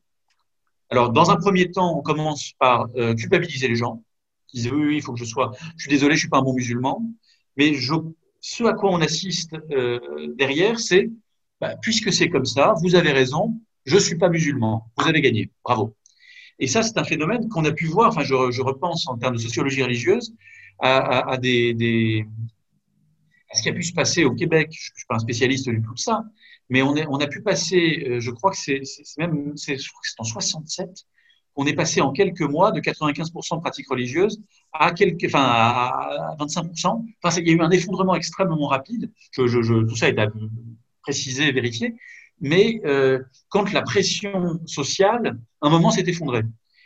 Alors, dans un premier temps, on commence par culpabiliser les gens. Ils disent oui, oui, il faut que je sois. Je suis désolé, je suis pas un bon musulman. Mais je, ce à quoi on assiste euh, derrière, c'est bah, puisque c'est comme ça, vous avez raison, je suis pas musulman. Vous avez gagné. Bravo. Et ça, c'est un phénomène qu'on a pu voir. Enfin, je, je, repense en termes de sociologie religieuse à, ce qui a pu se passer au Québec. Je, ne suis pas un spécialiste du tout de ça, mais on, a pu passer, euh, je crois que c'est même, c'est en 67, on est passé en quelques mois de 95% de pratiques religieuses à, quelques, enfin, à 25%. Enfin, il y a eu un effondrement extrêmement rapide. Tout ça est à préciser, vérifier. Mais euh, quand la pression sociale, un moment s'est effondrée.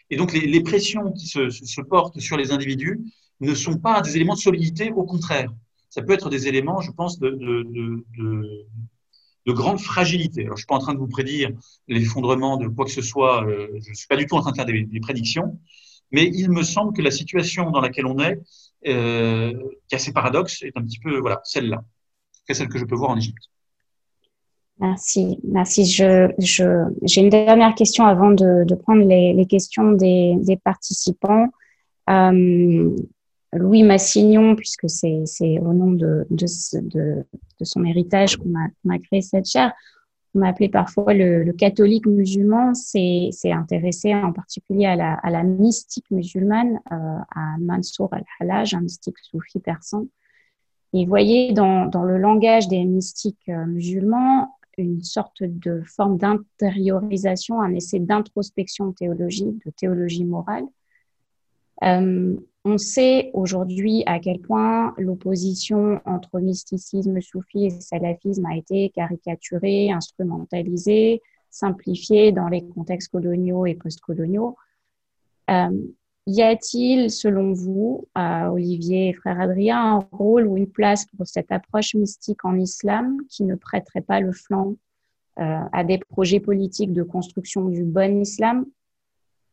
Et donc les, pressions qui se, portent sur les individus ne sont pas des éléments de solidité, au contraire. Ça peut être des éléments, je pense, de, de de grande fragilité. Alors, je suis pas en train de vous prédire l'effondrement de quoi que ce soit. Euh, je suis pas du tout en train de faire des, prédictions, mais il me semble que la situation dans laquelle on est euh, qui a ses paradoxes, est un petit peu voilà, celle-là. Celle que je peux voir en Égypte. Merci, merci. J'ai une dernière question avant de, prendre les, questions des, des participants. Euh, Louis Massignon, puisque c'est, au nom de, son héritage qu'on a, a créé cette chaire, on m'a appelé parfois le, catholique musulman, s'est, intéressé en particulier à la, mystique musulmane, euh, à Mansour al-Halaj, un mystique soufi persan. Et voyez dans, dans le langage des mystiques euh, musulmans une sorte de forme d'intériorisation, un essai d'introspection théologique, de théologie morale. Euh, on sait aujourd'hui à quel point l'opposition entre mysticisme soufi et salafisme a été caricaturée, instrumentalisée, simplifiée dans les contextes coloniaux et postcoloniaux. Euh, y a-t-il, selon vous, à Olivier et frère Adrien, un rôle ou une place pour cette approche mystique en islam qui ne prêterait pas le flanc euh, à des projets politiques de construction du bon islam?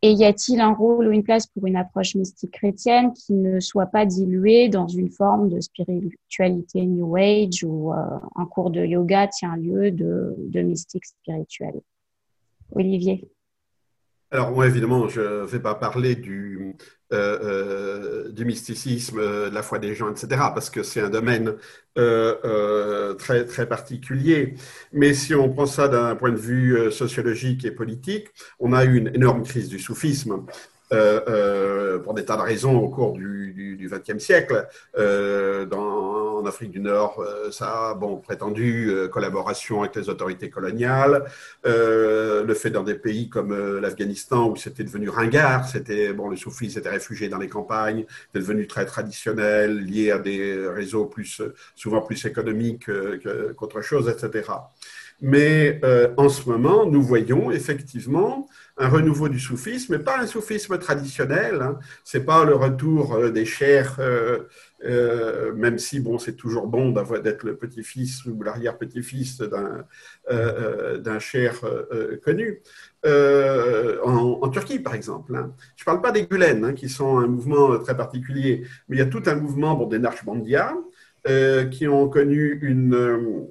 Et y a-t-il un rôle ou une place pour une approche mystique chrétienne qui ne soit pas diluée dans une forme de spiritualité New Age ou euh, un cours de yoga tient lieu de, de mystique spirituelle? Olivier. Alors moi, évidemment, je ne vais pas parler du, euh, euh, du mysticisme, euh, de la foi des gens, etc., parce que c'est un domaine très, très particulier. Mais si on prend ça d'un point de vue sociologique et politique, on a eu une énorme crise du soufisme euh, euh, pour des tas de raisons au cours du XXe siècle. Euh, en Afrique du Nord, ça a bon, prétendu collaboration avec les autorités coloniales. le fait dans des pays comme l'Afghanistan où c'était devenu ringard, c'était bon, le soufis s'était réfugié dans les campagnes, c'était devenu très traditionnel, lié à des réseaux plus souvent plus économiques qu'autre chose, etc. Mais en ce moment, nous voyons effectivement un renouveau du soufisme, mais pas un soufisme traditionnel. Hein. C'est pas le retour euh, des chers, euh, euh, même si bon, c'est toujours bon d'être le petit-fils ou l'arrière-petit-fils d'un d'un cher connu. En, Turquie, par exemple. Hein. Je ne parle pas des Gulen, hein, qui sont un mouvement très particulier, mais il y a tout un mouvement bon, des Narchbandia qui ont connu une,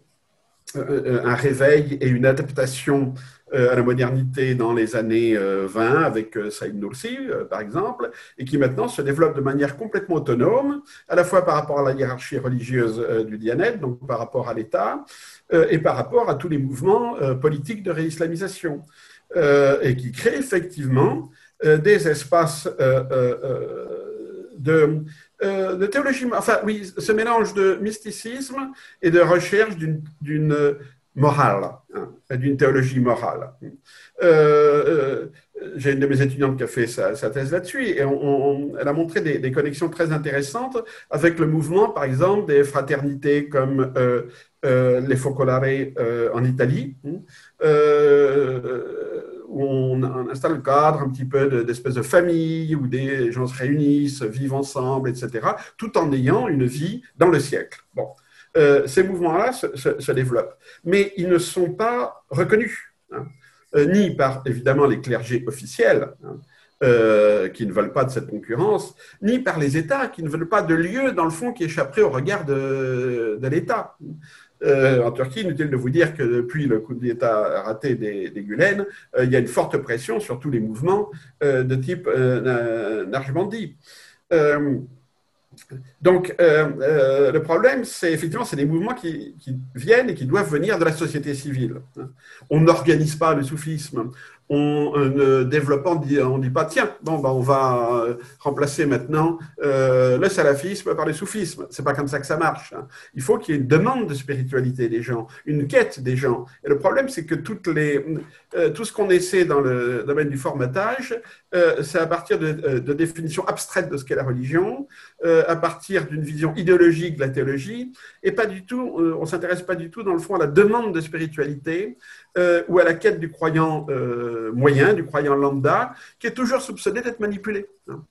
un réveil et une adaptation euh, à la modernité dans les années 20 euh, avec euh, Saïd Nursi, par exemple, et qui maintenant se développe de manière complètement autonome, à la fois par rapport à la hiérarchie religieuse du Dianet, donc par rapport à l'État, et par rapport à tous les mouvements politiques de réislamisation, et qui crée effectivement des espaces de, de, théologie, enfin oui, ce mélange de mysticisme et de recherche d'une morale, hein, d'une théologie morale. Euh, euh, j'ai une de mes étudiantes qui a fait sa, thèse là-dessus et elle a montré des, connexions très intéressantes avec le mouvement, par exemple, des fraternités comme euh, les Focolare en Italie, hein, où on, installe le cadre un petit peu d'espèces de, famille, où des gens se réunissent, vivent ensemble, etc., tout en ayant une vie dans le siècle. Bon. Euh, ces mouvements-là se, développent. Mais ils ne sont pas reconnus, hein. euh, ni par évidemment les clergés officiels, hein, euh, qui ne veulent pas de cette concurrence, ni par les États, qui ne veulent pas de lieu, dans le fond, qui échapperait au regard de, l'État. En Turquie, inutile de vous dire que depuis le coup d'État raté des, des Gulen, il y a une forte pression sur tous les mouvements de type euh, donc, euh, euh, le problème, c'est effectivement, c'est des mouvements qui, viennent et qui doivent venir de la société civile. On n'organise pas le soufisme, on ne développe pas, on ne dit pas, tiens, bon, ben, on va euh, remplacer maintenant le salafisme par le soufisme. C'est pas comme ça que ça marche. Hein. Il faut qu'il y ait une demande de spiritualité des gens, une quête des gens. Et le problème, c'est que tout ce qu'on essaie dans le domaine du formatage, c'est à partir de, de définitions abstraites de ce qu'est la religion, à partir d'une vision idéologique de la théologie, et pas du tout, euh, on s'intéresse pas du tout, dans le fond, à la demande de spiritualité euh, ou à la quête du croyant euh, moyen, du croyant lambda, qui est toujours soupçonné d'être manipulé. Hein.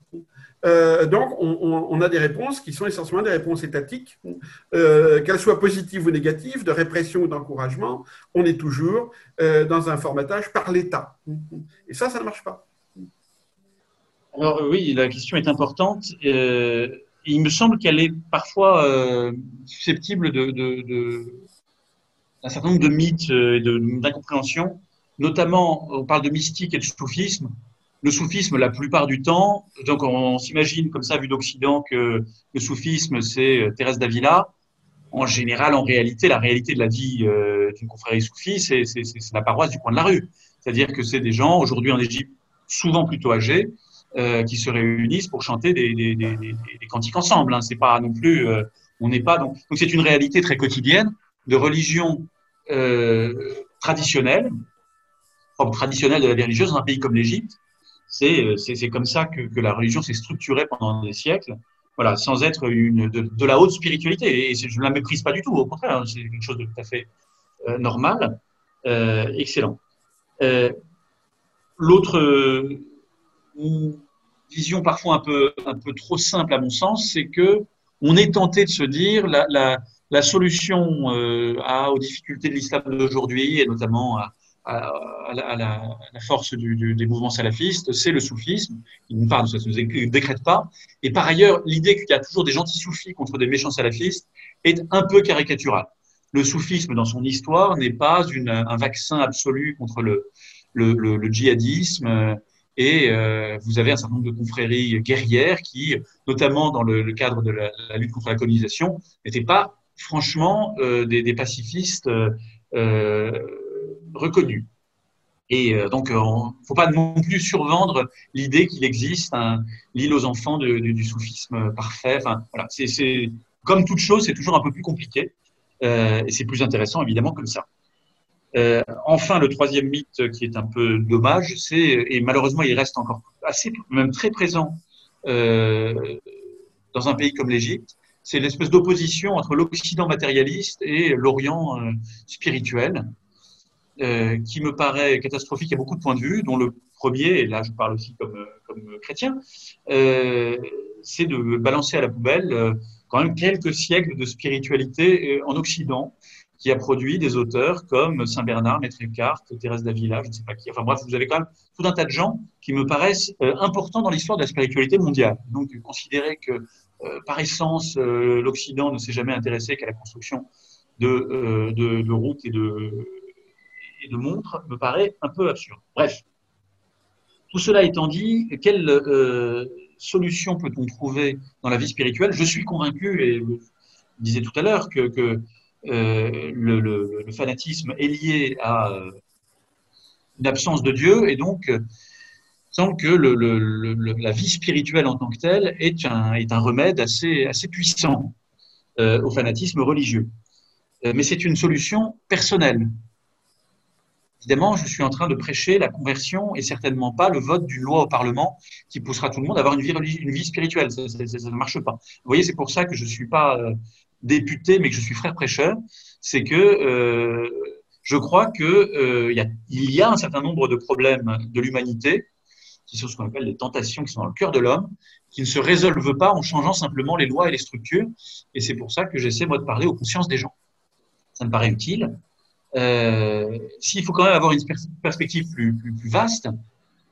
donc, on, a des réponses qui sont essentiellement des réponses étatiques, qu'elles soient positives ou négatives, de répression ou d'encouragement, on est toujours dans un formatage par l'État. Et ça, ça ne marche pas. Alors oui, la question est importante. il me semble qu'elle est parfois euh, susceptible d'un certain nombre de mythes et d'incompréhensions. Notamment, on parle de mystique et de soufisme. Le soufisme, la plupart du temps, donc on, s'imagine comme ça, vu d'Occident, que le soufisme, c'est Thérèse d'Avila. En général, en réalité, la réalité de la vie euh, d'une confrérie soufie, c'est la paroisse du coin de la rue. C'est-à-dire que c'est des gens, aujourd'hui en Égypte, souvent plutôt âgés, euh, qui se réunissent pour chanter des, cantiques ensemble. Hein. C'est pas non plus, euh, on n'est pas donc. C'est une réalité très quotidienne de religion euh, traditionnelle, traditionnelle de la religieuse dans un pays comme l'Égypte. C'est c'est comme ça que, que la religion s'est structurée pendant des siècles. Voilà, sans être une de, la haute spiritualité. Et je ne la méprise pas du tout. Au contraire, hein, c'est quelque chose de tout à fait normal, excellent. L'autre une vision parfois un peu, un peu trop simple à mon sens, c'est que on est tenté de se dire la, la, la solution euh, aux difficultés de l'islam d'aujourd'hui et notamment à, à, la, force des mouvements salafistes, c'est le soufisme. Il part ça ne se décrète pas. Et par ailleurs, l'idée qu'il y a toujours des gentils soufis contre des méchants salafistes est un peu caricaturale. Le soufisme, dans son histoire, n'est pas une, un vaccin absolu contre le, le, le djihadisme et euh, vous avez un certain nombre de confréries guerrières qui, notamment dans le, cadre de la, lutte contre la colonisation, n'étaient pas franchement euh, des, pacifistes euh, reconnus. Et donc, il ne faut pas non plus survendre l'idée qu'il existe l'île aux enfants du soufisme parfait. Enfin, voilà, c'est, comme toute chose, c'est toujours un peu plus compliqué. et c'est plus intéressant, évidemment, comme ça. Euh, enfin, le troisième mythe qui est un peu dommage, c'est, et malheureusement il reste encore assez, même très présent euh, dans un pays comme l'Égypte, c'est l'espèce d'opposition entre l'Occident matérialiste et l'Orient euh, spirituel, qui me paraît catastrophique à beaucoup de points de vue, dont le premier, et là je parle aussi comme, chrétien, c'est de balancer à la poubelle quand même quelques siècles de spiritualité en Occident, qui a produit des auteurs comme Saint Bernard, Maître Eckhart, Thérèse d'Avila, je ne sais pas qui. Enfin bref, vous avez quand même tout un tas de gens qui me paraissent euh, importants dans l'histoire de la spiritualité mondiale. Donc considérer que euh, par essence euh, l'Occident ne s'est jamais intéressé qu'à la construction de, de, routes et de, et de montres me paraît un peu absurde. Bref, tout cela étant dit, quelle solution peut-on trouver dans la vie spirituelle? Je suis convaincu, et je disais tout à l'heure, que euh, le, fanatisme est lié à euh, une absence de Dieu et donc sans que le, la vie spirituelle en tant que telle est un, remède assez, puissant euh, au fanatisme religieux. Euh, mais c'est une solution personnelle. Évidemment, je suis en train de prêcher la conversion et certainement pas le vote d'une loi au Parlement qui poussera tout le monde à avoir une vie, spirituelle. Ça, ça, ne marche pas. Vous voyez, c'est pour ça que je ne suis pas député, mais que je suis frère prêcheur, c'est que euh, je crois que euh, y a, un certain nombre de problèmes de l'humanité qui sont ce qu'on appelle les tentations qui sont dans le cœur de l'homme, qui ne se résolvent pas en changeant simplement les lois et les structures. Et c'est pour ça que j'essaie moi de parler aux consciences des gens. Ça me paraît utile. Euh, S'il faut quand même avoir une perspective plus, vaste,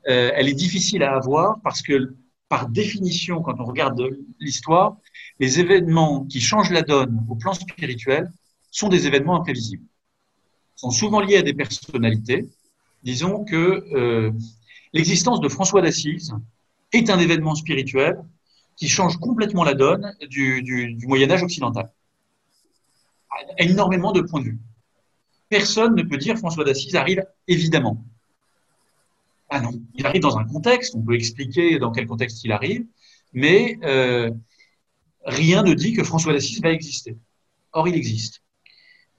elle est difficile à avoir parce que par définition, quand on regarde l'histoire, les événements qui changent la donne au plan spirituel sont des événements imprévisibles. Ils sont souvent liés à des personnalités. Disons que euh, l'existence de François d'Assise est un événement spirituel qui change complètement la donne du, Moyen Âge occidental. À énormément de points de vue. Personne ne peut dire François d'Assise arrive évidemment. Ah non, il arrive dans un contexte, on peut expliquer dans quel contexte il arrive, mais euh, rien ne dit que François d'Assise va exister. Or, il existe.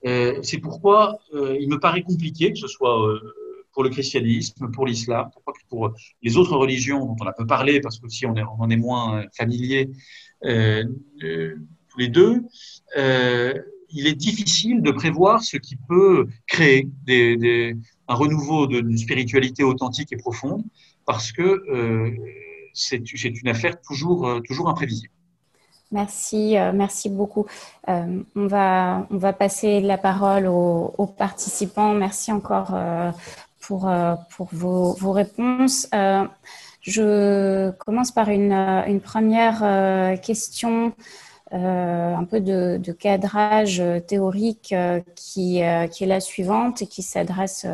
Euh, c'est pourquoi euh, il me paraît compliqué, que ce soit euh, pour le christianisme, pour l'islam, pour les autres religions dont on a peu parlé, parce que si on, en est moins familier tous les deux, il est difficile de prévoir ce qui peut créer un renouveau d'une spiritualité authentique et profonde, parce que c'est une affaire toujours imprévisible. Merci, euh, merci beaucoup. Euh, on, va, on va passer la parole aux, aux participants. Merci encore euh, pour, pour vos, vos réponses. Je commence par une, une première question euh, un peu de, de, cadrage théorique qui, qui est la suivante et qui s'adresse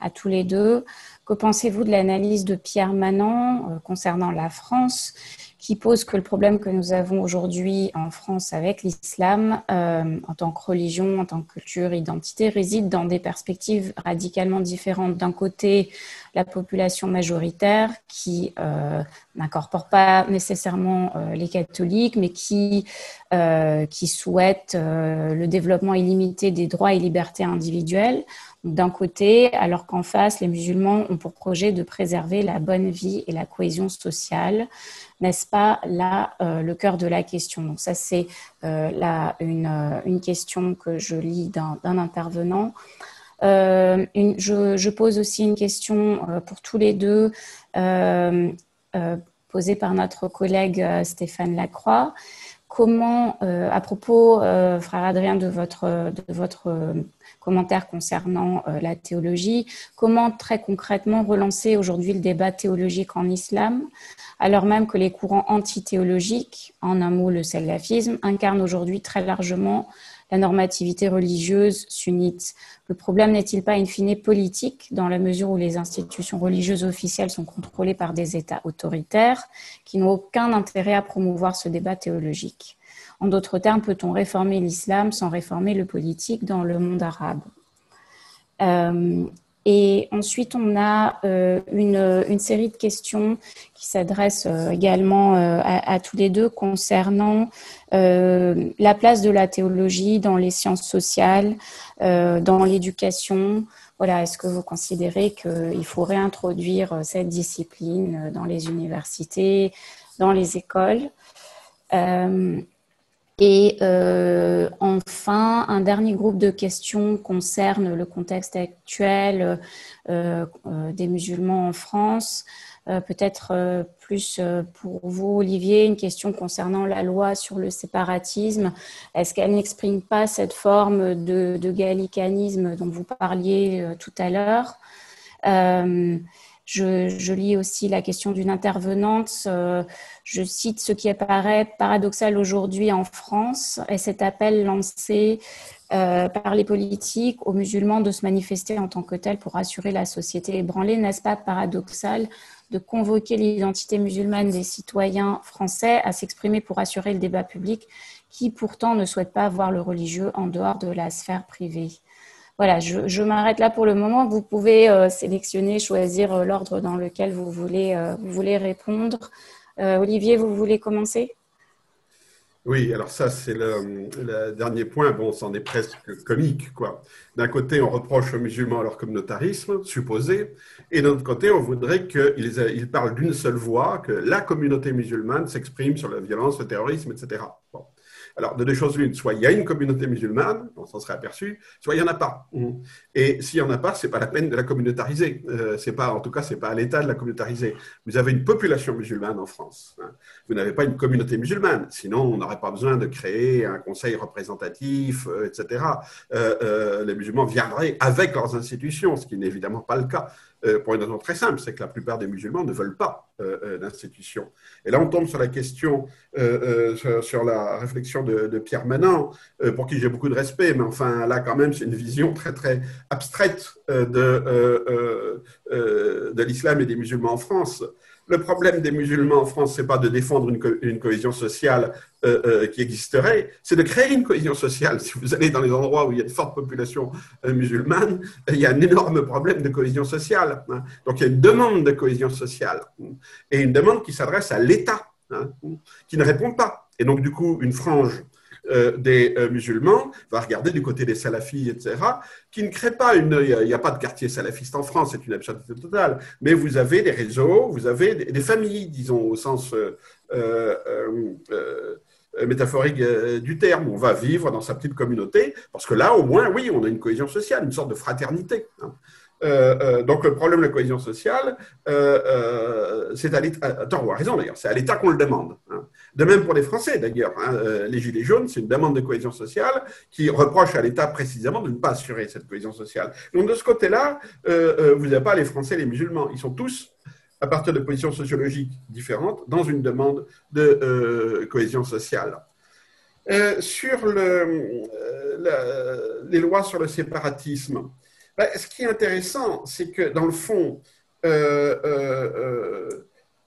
à tous les deux. Que pensez-vous de l'analyse de Pierre Manant concernant la France? Qui pose que le problème que nous avons aujourd'hui en France avec l'islam, euh, en tant que religion, en tant que culture, identité, réside dans des perspectives radicalement différentes. D'un côté, la population majoritaire qui euh, n'incorpore pas nécessairement euh, les catholiques, mais qui, qui souhaite le développement illimité des droits et libertés individuelles d'un côté, alors qu'en face, les musulmans ont pour projet de préserver la bonne vie et la cohésion sociale. N'est-ce pas là euh, le cœur de la question? Donc ça, c'est euh, là une, euh, une, question que je lis d'un intervenant. Je, pose aussi une question pour tous les deux, posée par notre collègue Stéphane Lacroix. Comment, à propos, frère Adrien, de votre, de votre commentaires concernant euh, la théologie. Comment très concrètement relancer aujourd'hui le débat théologique en islam, alors même que les courants antithéologiques, en un mot le salafisme, incarnent aujourd'hui très largement la normativité religieuse sunnite. Le problème n'est-il pas in fine politique dans la mesure où les institutions religieuses officielles sont contrôlées par des États autoritaires qui n'ont aucun intérêt à promouvoir ce débat théologique? En d'autres termes, peut-on réformer l'islam sans réformer le politique dans le monde arabe? Euh, et ensuite, on a euh, une, une, série de questions qui s'adressent euh, également euh, à, tous les deux concernant euh, la place de la théologie dans les sciences sociales, euh, dans l'éducation. Voilà, est-ce que vous considérez qu'il faut réintroduire cette discipline dans les universités, dans les écoles et euh, enfin, un dernier groupe de questions concerne le contexte actuel euh, euh, des musulmans en France. Euh, peut-être plus pour vous, Olivier, une question concernant la loi sur le séparatisme. Est-ce qu'elle n'exprime pas cette forme de gallicanisme dont vous parliez tout à l'heure? Je, lis aussi la question d'une intervenante. Euh, je cite ce qui apparaît paradoxal aujourd'hui en France et cet appel lancé euh, par les politiques aux musulmans de se manifester en tant que tels pour assurer la société ébranlée. N'est-ce pas paradoxal de convoquer l'identité musulmane des citoyens français à s'exprimer pour assurer le débat public qui pourtant ne souhaitent pas voir le religieux en dehors de la sphère privée? Voilà, je, m'arrête là pour le moment. Vous pouvez euh, sélectionner, choisir euh, l'ordre dans lequel vous voulez, euh, vous voulez répondre. Olivier, vous voulez commencer? Oui, alors ça, c'est le, dernier point. Bon, c'en est presque comique, quoi. D'un côté, on reproche aux musulmans leur communautarisme, supposé, et d'un autre côté, on voudrait qu'ils ils parlent d'une seule voix, que la communauté musulmane s'exprime sur la violence, le terrorisme, etc. Bon. Alors, de deux choses l'une, soit il y a une communauté musulmane, on s'en serait aperçu, soit il n'y en a pas. Mmh. Et s'il n'y en a pas, ce n'est pas la peine de la communautariser. Euh, c'est pas, en tout cas, ce n'est pas à l'État de la communautariser. Vous avez une population musulmane en France. Hein. Vous n'avez pas une communauté musulmane. Sinon, on n'aurait pas besoin de créer un conseil représentatif, euh, etc. Euh, euh, les musulmans viendraient avec leurs institutions, ce qui n'est évidemment pas le cas. Euh, pour une raison très simple, c'est que la plupart des musulmans ne veulent pas euh, euh d'institutions. Et là, on tombe sur la question, sur, la réflexion de, de Pierre Manant, pour qui j'ai beaucoup de respect, mais enfin, là, quand même, c'est une vision très, très abstraite de, de l'islam et des musulmans en France. Le problème des musulmans en France, c'est pas de défendre une, co une cohésion sociale euh, euh, qui existerait, c'est de créer une cohésion sociale. Si vous allez dans les endroits où il y a une forte population euh, musulmane, il y a un énorme problème de cohésion sociale. Hein. Donc il y a une demande de cohésion sociale et une demande qui s'adresse à l'État, hein, qui ne répond pas. Et donc du coup, une frange euh, des euh, musulmans, va regarder du côté des salafis, etc., qui ne créent pas une. Il n'y a, pas de quartier salafiste en France, c'est une absurdité totale, mais vous avez des réseaux, vous avez des, familles, disons, au sens. Euh, métaphorique du terme. On va vivre dans sa petite communauté, parce que là, au moins, oui, on a une cohésion sociale, une sorte de fraternité. Hein. Donc le problème de la cohésion sociale, c'est à l'État. Raison d'ailleurs, c'est à l'État qu'on le demande. Hein. De même pour les Français d'ailleurs. Hein, les Gilets jaunes, c'est une demande de cohésion sociale qui reproche à l'État précisément de ne pas assurer cette cohésion sociale. Donc de ce côté-là, vous n'avez pas les Français les musulmans. Ils sont tous à partir de positions sociologiques différentes dans une demande de cohésion sociale. sur le, les lois sur le séparatisme, ben, ce qui est intéressant, c'est que dans le fond,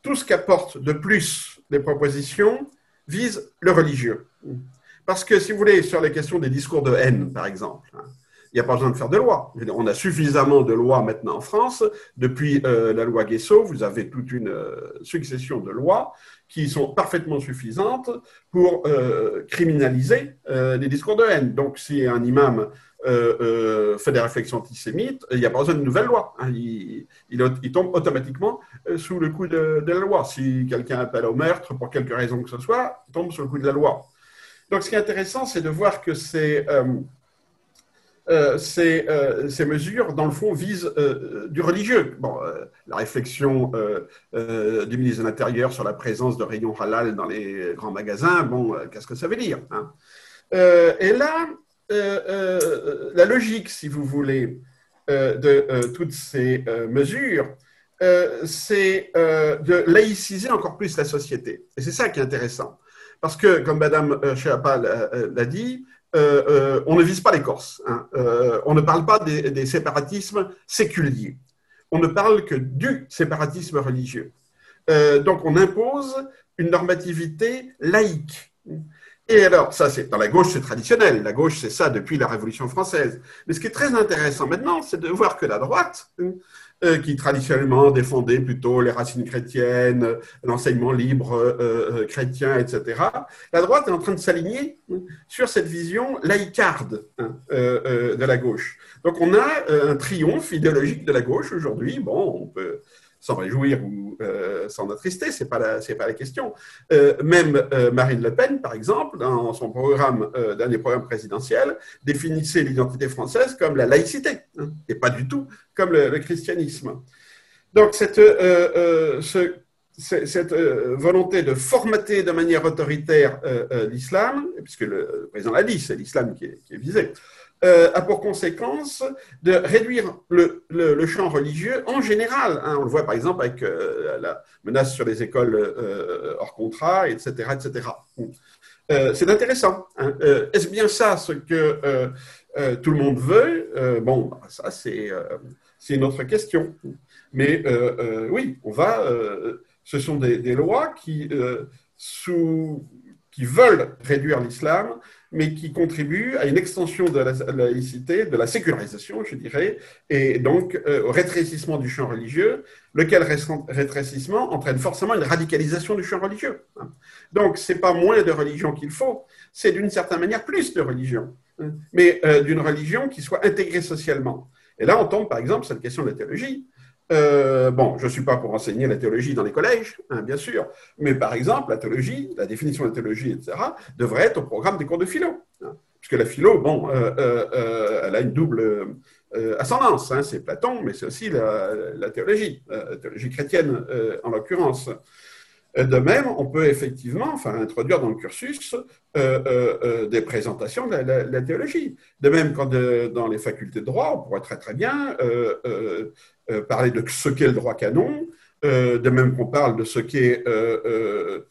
tout ce qu'apportent de plus les propositions vise le religieux. Parce que, si vous voulez, sur les questions des discours de haine, par exemple, hein, il n'y a pas besoin de faire de loi. On a suffisamment de lois maintenant en France. Depuis euh, la loi Guesso, vous avez toute une euh, succession de lois qui sont parfaitement suffisantes pour euh, criminaliser les discours de haine. Donc, si un imam fait des réflexions antisémites, il n'y a pas besoin de nouvelles lois. Hein. Il, tombe automatiquement sous le coup de, la loi. Si quelqu'un appelle au meurtre pour quelque raison que ce soit, il tombe sous le coup de la loi. Donc, ce qui est intéressant, c'est de voir que euh, euh, ces, mesures, dans le fond, visent euh, du religieux. Bon, la réflexion du ministre de l'Intérieur sur la présence de rayons halal dans les grands magasins, bon, qu'est-ce que ça veut dire hein Et là, la logique, si vous voulez, de toutes ces mesures, c'est de laïciser encore plus la société. Et c'est ça qui est intéressant. Parce que, comme Madame Chiappa l'a dit, euh, euh, on ne vise pas les Corses. Hein. Euh, on ne parle pas des, séparatismes séculiers. On ne parle que du séparatisme religieux. donc on impose une normativité laïque. Et alors, ça, c'est dans la gauche, c'est traditionnel. La gauche, c'est ça depuis la Révolution française. Mais ce qui est très intéressant maintenant, c'est de voir que la droite, euh, qui traditionnellement défendait plutôt les racines chrétiennes, l'enseignement libre euh, euh, chrétien, etc. La droite est en train de s'aligner sur cette vision laïcarde hein, de la gauche. Donc on a un triomphe idéologique de la gauche aujourd'hui. Bon, on peut s'en réjouir ou euh, s'en attrister, c'est pas la, c'est pas la question. Euh, même euh, Marine Le Pen, par exemple, dans son programme, dans programmes présidentiels, définissait l'identité française comme la laïcité, hein, et pas du tout comme le, christianisme. Donc cette, ce, cette volonté de formater de manière autoritaire l'islam, puisque le président l'a dit, c'est l'islam qui est visé, euh, a pour conséquence de réduire le, le, champ religieux en général. Hein. On le voit par exemple avec euh, la menace sur les écoles euh, hors contrat, etc. etc. C'est intéressant. Hein. Est-ce bien ça ce que tout le monde veut? Bon, bah, ça c'est une autre question. Mais oui, on va. ce sont des, des lois qui, sous, qui veulent réduire l'islam mais qui contribue à une extension de la laïcité, de la sécularisation, je dirais, et donc euh, au rétrécissement du champ religieux, lequel rétrécissement entraîne forcément une radicalisation du champ religieux. Hein. Donc, ce n'est pas moins de religion qu'il faut, c'est d'une certaine manière plus de religion, hein, mais euh, d'une religion qui soit intégrée socialement. Et là, on tombe par exemple sur la question de la théologie. Euh, bon, je ne suis pas pour enseigner la théologie dans les collèges, hein, bien sûr, mais par exemple, la théologie, la définition de la théologie, etc., devrait être au programme des cours de philo. Hein, puisque la philo, bon, euh, euh, elle a une double ascendance. Hein, c'est Platon, mais c'est aussi la, la théologie, la théologie chrétienne en l'occurrence. De même, on peut effectivement enfin, introduire dans le cursus des présentations de la, théologie. De même, quand dans les facultés de droit, on pourrait très très bien euh, parler de ce qu'est le droit canon, euh, de même qu'on parle de ce qu'est euh,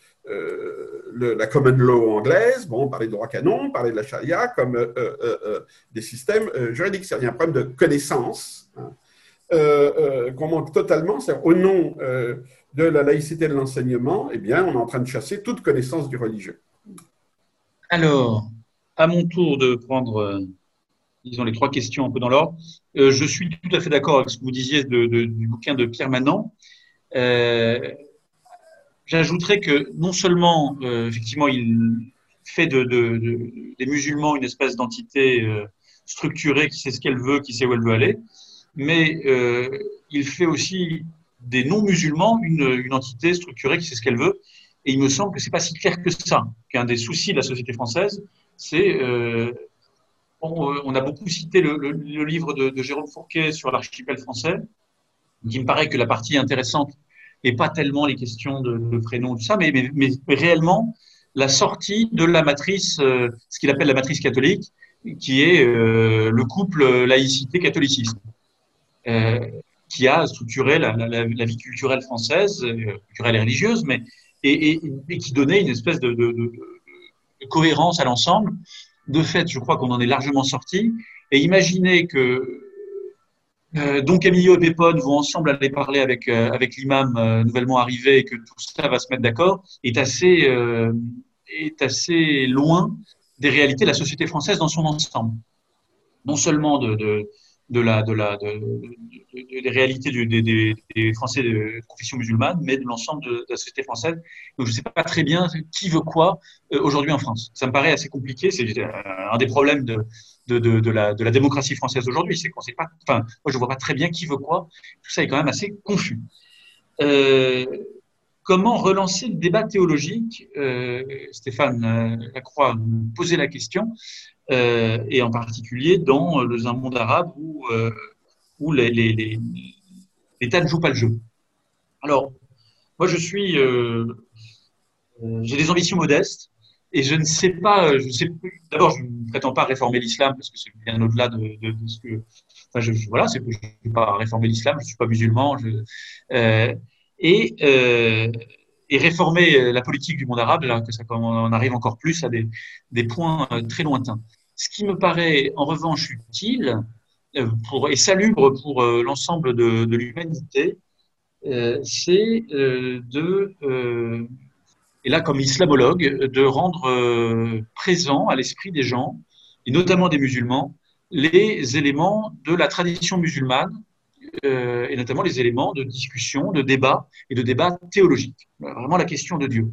la common law anglaise, bon, parler de droit canon, parler de la charia comme des systèmes juridiques. A un problème de connaissance hein, qu'on manque totalement. Au nom de la laïcité de l'enseignement, eh bien, on est en train de chasser toute connaissance du religieux. Alors, à mon tour de prendre disons, les trois questions un peu dans l'ordre. Euh, je suis tout à fait d'accord avec ce que vous disiez du bouquin de Pierre Manant. Euh, J'ajouterais que non seulement, euh, effectivement, il fait de, des musulmans une espèce d'entité euh, structurée qui sait ce qu'elle veut, qui sait où elle veut aller, mais euh, il fait aussi des non-musulmans une, entité structurée qui sait ce qu'elle veut. Et il me semble que c'est pas si clair que ça. Qu'un des soucis de la société française, c'est euh, on a beaucoup cité le, livre de, Jérôme Fourquet sur l'archipel français, qui me paraît que la partie intéressante n'est pas tellement les questions de, prénom, tout ça, mais, réellement la sortie de la matrice, euh, ce qu'il appelle la matrice catholique, qui est euh, le couple laïcité-catholicisme. Qui a structuré la, vie culturelle française, euh, culturelle et religieuse, mais et, qui donnait une espèce de, cohérence à l'ensemble. De fait, je crois qu'on en est largement sorti. Et imaginez que euh, donc Emilio et Pépone vont ensemble aller parler avec, euh, avec l'imam euh, nouvellement arrivé et que tout ça va se mettre d'accord, est assez, est assez loin des réalités de la société française dans son ensemble. Non seulement de, de la, de la, de, de, des réalités des, Français de confession musulmane, mais de l'ensemble de, la société française. Donc je ne sais pas très bien qui veut quoi euh, aujourd'hui en France. Ça me paraît assez compliqué. C'est un des problèmes de, de, de, la, de la démocratie française aujourd'hui. C'est qu'on sait pas. Enfin, moi je vois pas très bien qui veut quoi. Tout ça est quand même assez confus. Euh, comment relancer le débat théologique? Euh, Stéphane euh, Lacroix posait la question euh, et en particulier dans un monde arabe où, euh, l'État les, les, ne joue pas le jeu. Alors, moi, je suis, euh, euh, j'ai des ambitions modestes et je ne sais pas, D'abord, je ne prétends pas réformer l'islam parce que c'est bien au-delà de, ce que, enfin, je, voilà, c'est que je ne suis pas réformer l'islam, je ne suis pas musulman, euh, et réformer la politique du monde arabe, là, que ça on arrive encore plus à des points très lointains. Ce qui me paraît en revanche utile euh, et salubre pour euh, l'ensemble de, de l'humanité, euh, c'est de, et là comme islamologue, de rendre présent à l'esprit des gens, et notamment des musulmans, les éléments de la tradition musulmane, et notamment les éléments de discussion, de débat et de débat théologique. Vraiment la question de Dieu.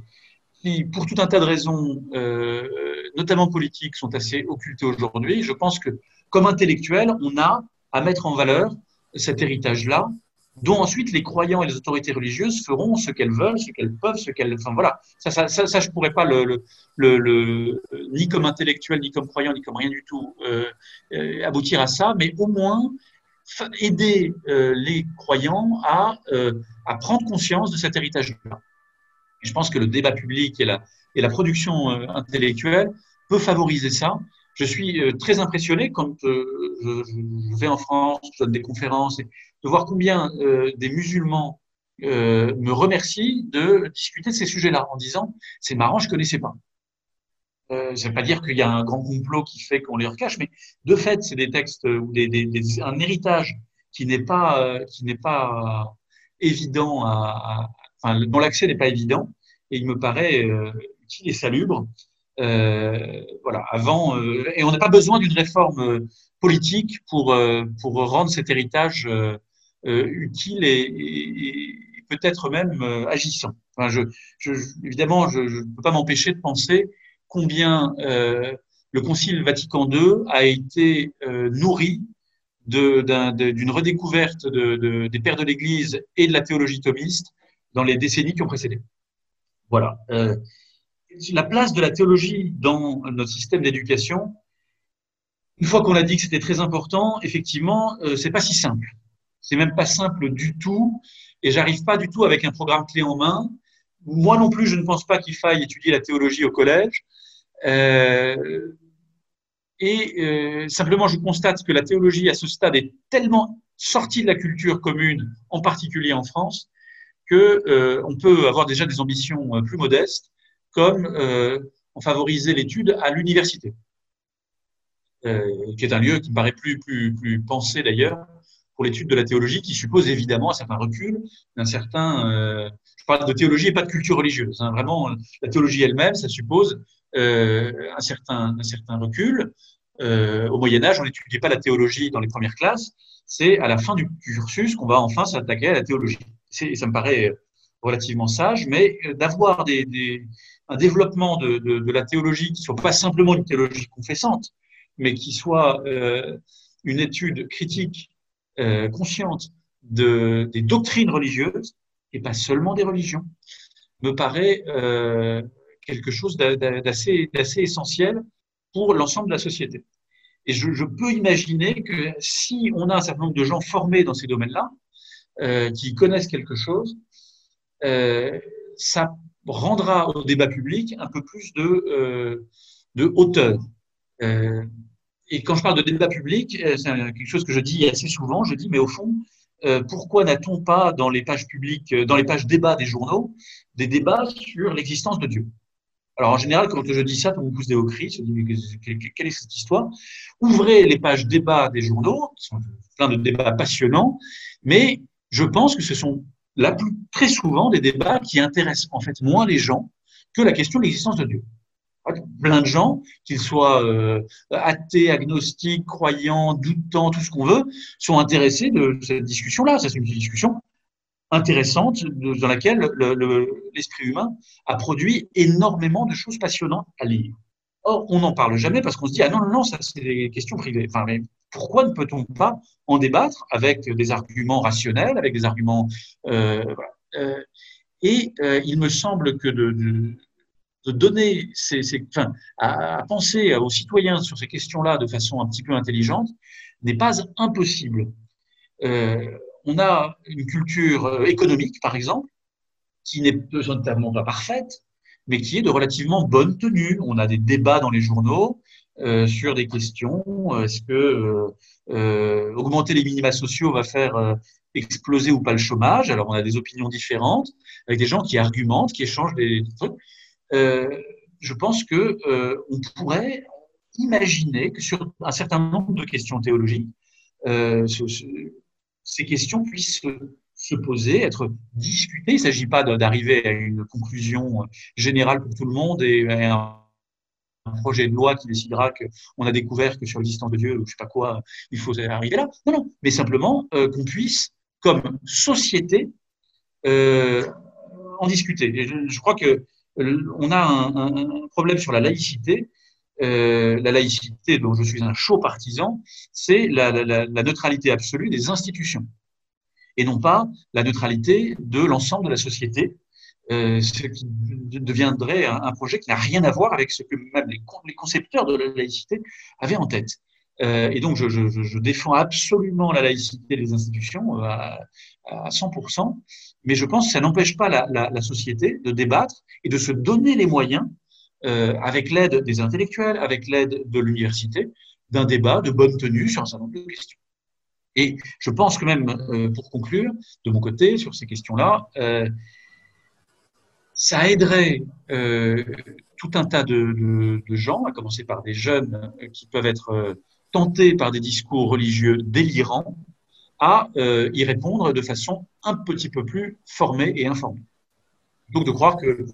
Qui, pour tout un tas de raisons, euh, notamment politiques, sont assez occultés aujourd'hui. Je pense que, comme intellectuels, on a à mettre en valeur cet héritage-là, dont ensuite les croyants et les autorités religieuses feront ce qu'elles veulent, ce qu'elles peuvent, ce qu'elles. Enfin voilà, ça, ça, ça, je pourrais pas le, ni comme intellectuel, ni comme croyant, ni comme rien du tout euh, euh, aboutir à ça, mais au moins aider les croyants à prendre conscience de cet héritage-là. Je pense que le débat public et la, production euh, intellectuelle peut favoriser ça. Je suis euh, très impressionné quand euh, je, vais en France, je donne des conférences, de voir combien des musulmans me remercient de discuter de ces sujets-là en disant c'est marrant, je connaissais pas. Euh, ça ne veut pas dire qu'il y a un grand complot qui fait qu'on les recache, mais de fait, c'est des textes ou un héritage qui n'est pas, évident à dont l'accès n'est pas évident, et il me paraît euh, utile et salubre. Euh, voilà, avant, euh, et on n'a pas besoin d'une réforme politique pour, pour rendre cet héritage utile et, peut-être même agissant. Je, évidemment, je ne peux pas m'empêcher de penser combien le Concile Vatican II a été nourri d'une redécouverte de, de, des pères de l'Église et de la théologie thomiste dans les décennies qui ont précédé. Voilà. Euh, la place de la théologie dans notre système d'éducation, une fois qu'on a dit que c'était très important, effectivement, euh, c'est pas si simple. C'est même pas simple du tout, et j'arrive pas du tout avec un programme clé en main. Moi non plus, je ne pense pas qu'il faille étudier la théologie au collège. Euh, et euh, simplement, je constate que la théologie à ce stade est tellement sortie de la culture commune, en particulier en France, que euh, on peut avoir déjà des ambitions euh, plus modestes, comme euh, on favoriser l'étude à l'université, euh, qui est un lieu qui me paraît plus, plus, pensé d'ailleurs pour l'étude de la théologie, qui suppose évidemment un certain recul, un certain. Je parle de théologie et pas de culture religieuse. Hein, vraiment, la théologie elle-même, ça suppose un certain, un certain recul. Au Moyen Âge, on n'étudiait pas la théologie dans les premières classes. C'est à la fin du cursus qu'on va enfin s'attaquer à la théologie. Ça me paraît relativement sage, mais d'avoir des, des, un développement de, la théologie qui soit pas simplement une théologie confessante, mais qui soit euh, une étude critique euh, consciente de, des doctrines religieuses et pas seulement des religions, me paraît euh, quelque chose d'assez essentiel pour l'ensemble de la société. Et je, peux imaginer que si on a un certain nombre de gens formés dans ces domaines-là, euh, qui connaissent quelque chose, euh, ça rendra au débat public un peu plus de, euh, de hauteur. Et quand je parle de débat public, c'est quelque chose que je dis assez souvent, je dis, mais au fond, pourquoi n'a-t-on pas dans les pages publiques, dans les pages débats des journaux, des débats sur l'existence de Dieu? Alors en général, quand je dis ça, tout le monde pousse des hauts cris, se dit quelle est cette histoire? Ouvrez les pages débats des journaux, qui sont plein de débats passionnants, mais je pense que ce sont la plus, très souvent des débats qui intéressent en fait moins les gens que la question de l'existence de Dieu. Plein de gens, qu'ils soient euh, athées, agnostiques, croyants, doutants, tout ce qu'on veut, sont intéressés de cette discussion-là. C'est une discussion intéressante dans laquelle l'esprit humain a produit énormément de choses passionnantes à lire. Or, on n'en parle jamais parce qu'on se dit ah non non non ça c'est des questions privées. Enfin, mais pourquoi ne peut-on pas en débattre avec des arguments rationnels, avec des arguments euh, voilà. euh, et euh, il me semble que de, de, de donner ces, ces enfin, à, à, penser aux citoyens sur ces questions-là de façon un petit peu intelligente n'est pas impossible. Euh, on a une culture euh, économique, par exemple, qui n'est pas parfaite, mais qui est de relativement bonne tenue. On a des débats dans les journaux euh, sur des questions. Est-ce que euh, euh, augmenter les minima sociaux va faire euh, exploser ou pas le chômage? Alors, on a des opinions différentes, avec des gens qui argumentent, qui échangent des, trucs. je pense que on pourrait imaginer que sur un certain nombre de questions théologiques, ces questions puissent se poser, être discutées. Il ne s'agit pas d'arriver à une conclusion générale pour tout le monde et un projet de loi qui décidera qu'on a découvert que sur l'existence de Dieu ou je sais pas quoi, il faut arriver là. Non, non, mais simplement euh, qu'on puisse, comme société, euh, en discuter. Je, crois que on a un, un, problème sur la laïcité euh, la laïcité dont je suis un chaud partisan, c'est la, neutralité absolue des institutions et non pas la neutralité de l'ensemble de la société, euh, ce qui deviendrait un, projet qui n'a rien à voir avec ce que même les, concepteurs de la laïcité avaient en tête. Euh, et donc, je, défends absolument la laïcité des institutions à, à 100%, mais je pense que ça n'empêche pas la, société de débattre et de se donner les moyens avec l'aide des intellectuels, avec l'aide de l'université, d'un débat de bonne tenue sur un certain nombre de questions. Et je pense que même, euh, pour conclure, de mon côté, sur ces questions-là, euh, ça aiderait euh, tout un tas de, de, gens, à commencer par des jeunes qui peuvent être tentés par des discours religieux délirants, à y répondre de façon un petit peu plus formée et informée. Donc de croire que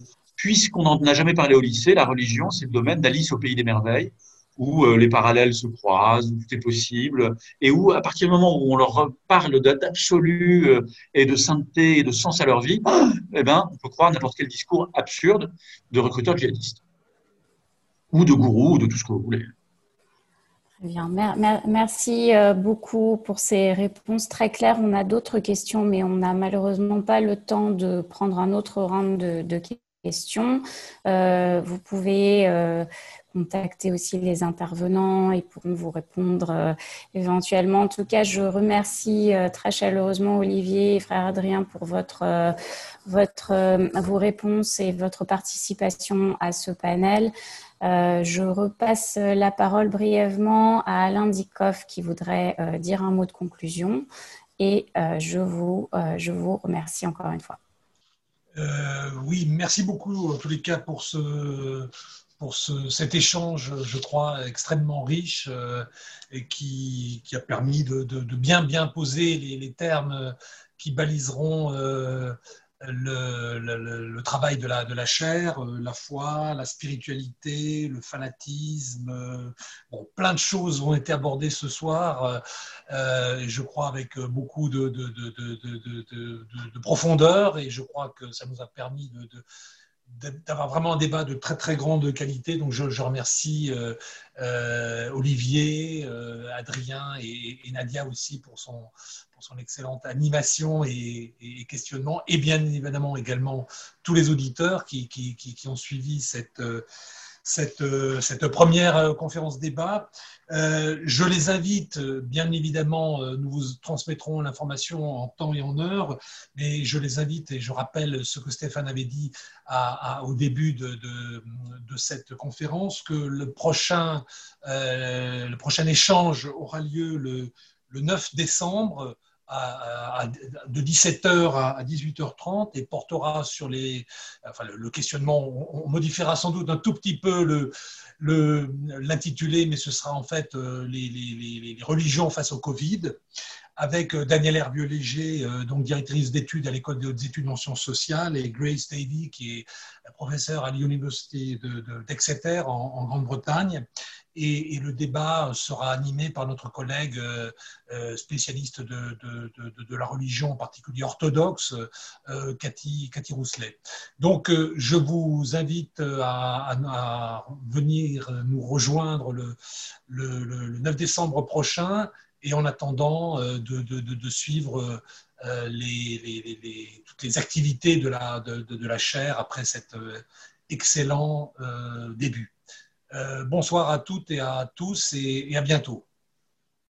puisqu'on n'en a jamais parlé au lycée, la religion, c'est le domaine d'Alice au pays des merveilles, où euh, les parallèles se croisent, où tout est possible, et où, à partir du moment où on leur parle d'absolu euh, et de sainteté et de sens à leur vie, eh ben, on peut croire n'importe quel discours absurde de recruteurs djihadistes, ou de gourous, ou de tout ce que vous voulez. Bien. Merci euh, beaucoup pour ces réponses très claires. On a d'autres questions, mais on n'a malheureusement pas le temps de prendre un autre round de, de questions. Euh, vous pouvez euh, contacter aussi les intervenants, ils pourront vous répondre euh, éventuellement. En tout cas, je remercie très chaleureusement Olivier et frère Adrien pour votre, votre, vos réponses et votre participation à ce panel. je repasse la parole brièvement à Alain Dikoff qui voudrait dire un mot de conclusion et je, vous, je vous remercie encore une fois. Euh, oui, merci beaucoup en tous les cas pour ce pour ce, cet échange, je crois, extrêmement riche euh, et qui, qui, a permis de, de, bien bien poser les, les termes qui baliseront euh, le, travail de la, de la chair, euh, la foi, la spiritualité, le fanatisme. Euh, bon, plein de choses ont été abordées ce soir, euh, je crois avec beaucoup de, de, de, profondeur, et je crois que ça nous a permis de d'avoir vraiment un débat de très très grande qualité. Donc je, je remercie euh, euh, Olivier, euh, Adrien et, Nadia aussi pour son, pour son excellente animation et, et, questionnement, et bien évidemment également tous les auditeurs qui, qui, qui, qui ont suivi cette cette, euh, cette première euh, conférence débat. Euh, je les invite, bien évidemment, nous vous transmettrons l'information en temps et en heure, mais je les invite et je rappelle ce que Stéphane avait dit au début de, cette conférence, que le prochain, échange aura lieu le 9 décembre de 17h à 18h30 et portera sur les. Enfin, le, questionnement, on, modifiera sans doute un tout petit peu l'intitulé, mais ce sera en fait euh, les, religions face au Covid, avec euh, Danielle Herbieux-Léger, euh, donc directrice d'études à l'École des études en sciences sociales, et Grace Davy, qui est professeure à l'Université d'Exeter en Grande-Bretagne, et, le débat sera animé par notre collègue euh, spécialiste de, la religion, en particulier orthodoxe, Cathy, Cathy, Rousselet. Donc, je vous invite à, venir nous rejoindre le, 9 décembre prochain et en attendant de, suivre les, les, toutes les activités de la, de, chaire après cet excellent début. Euh, bonsoir à toutes et à tous et à bientôt.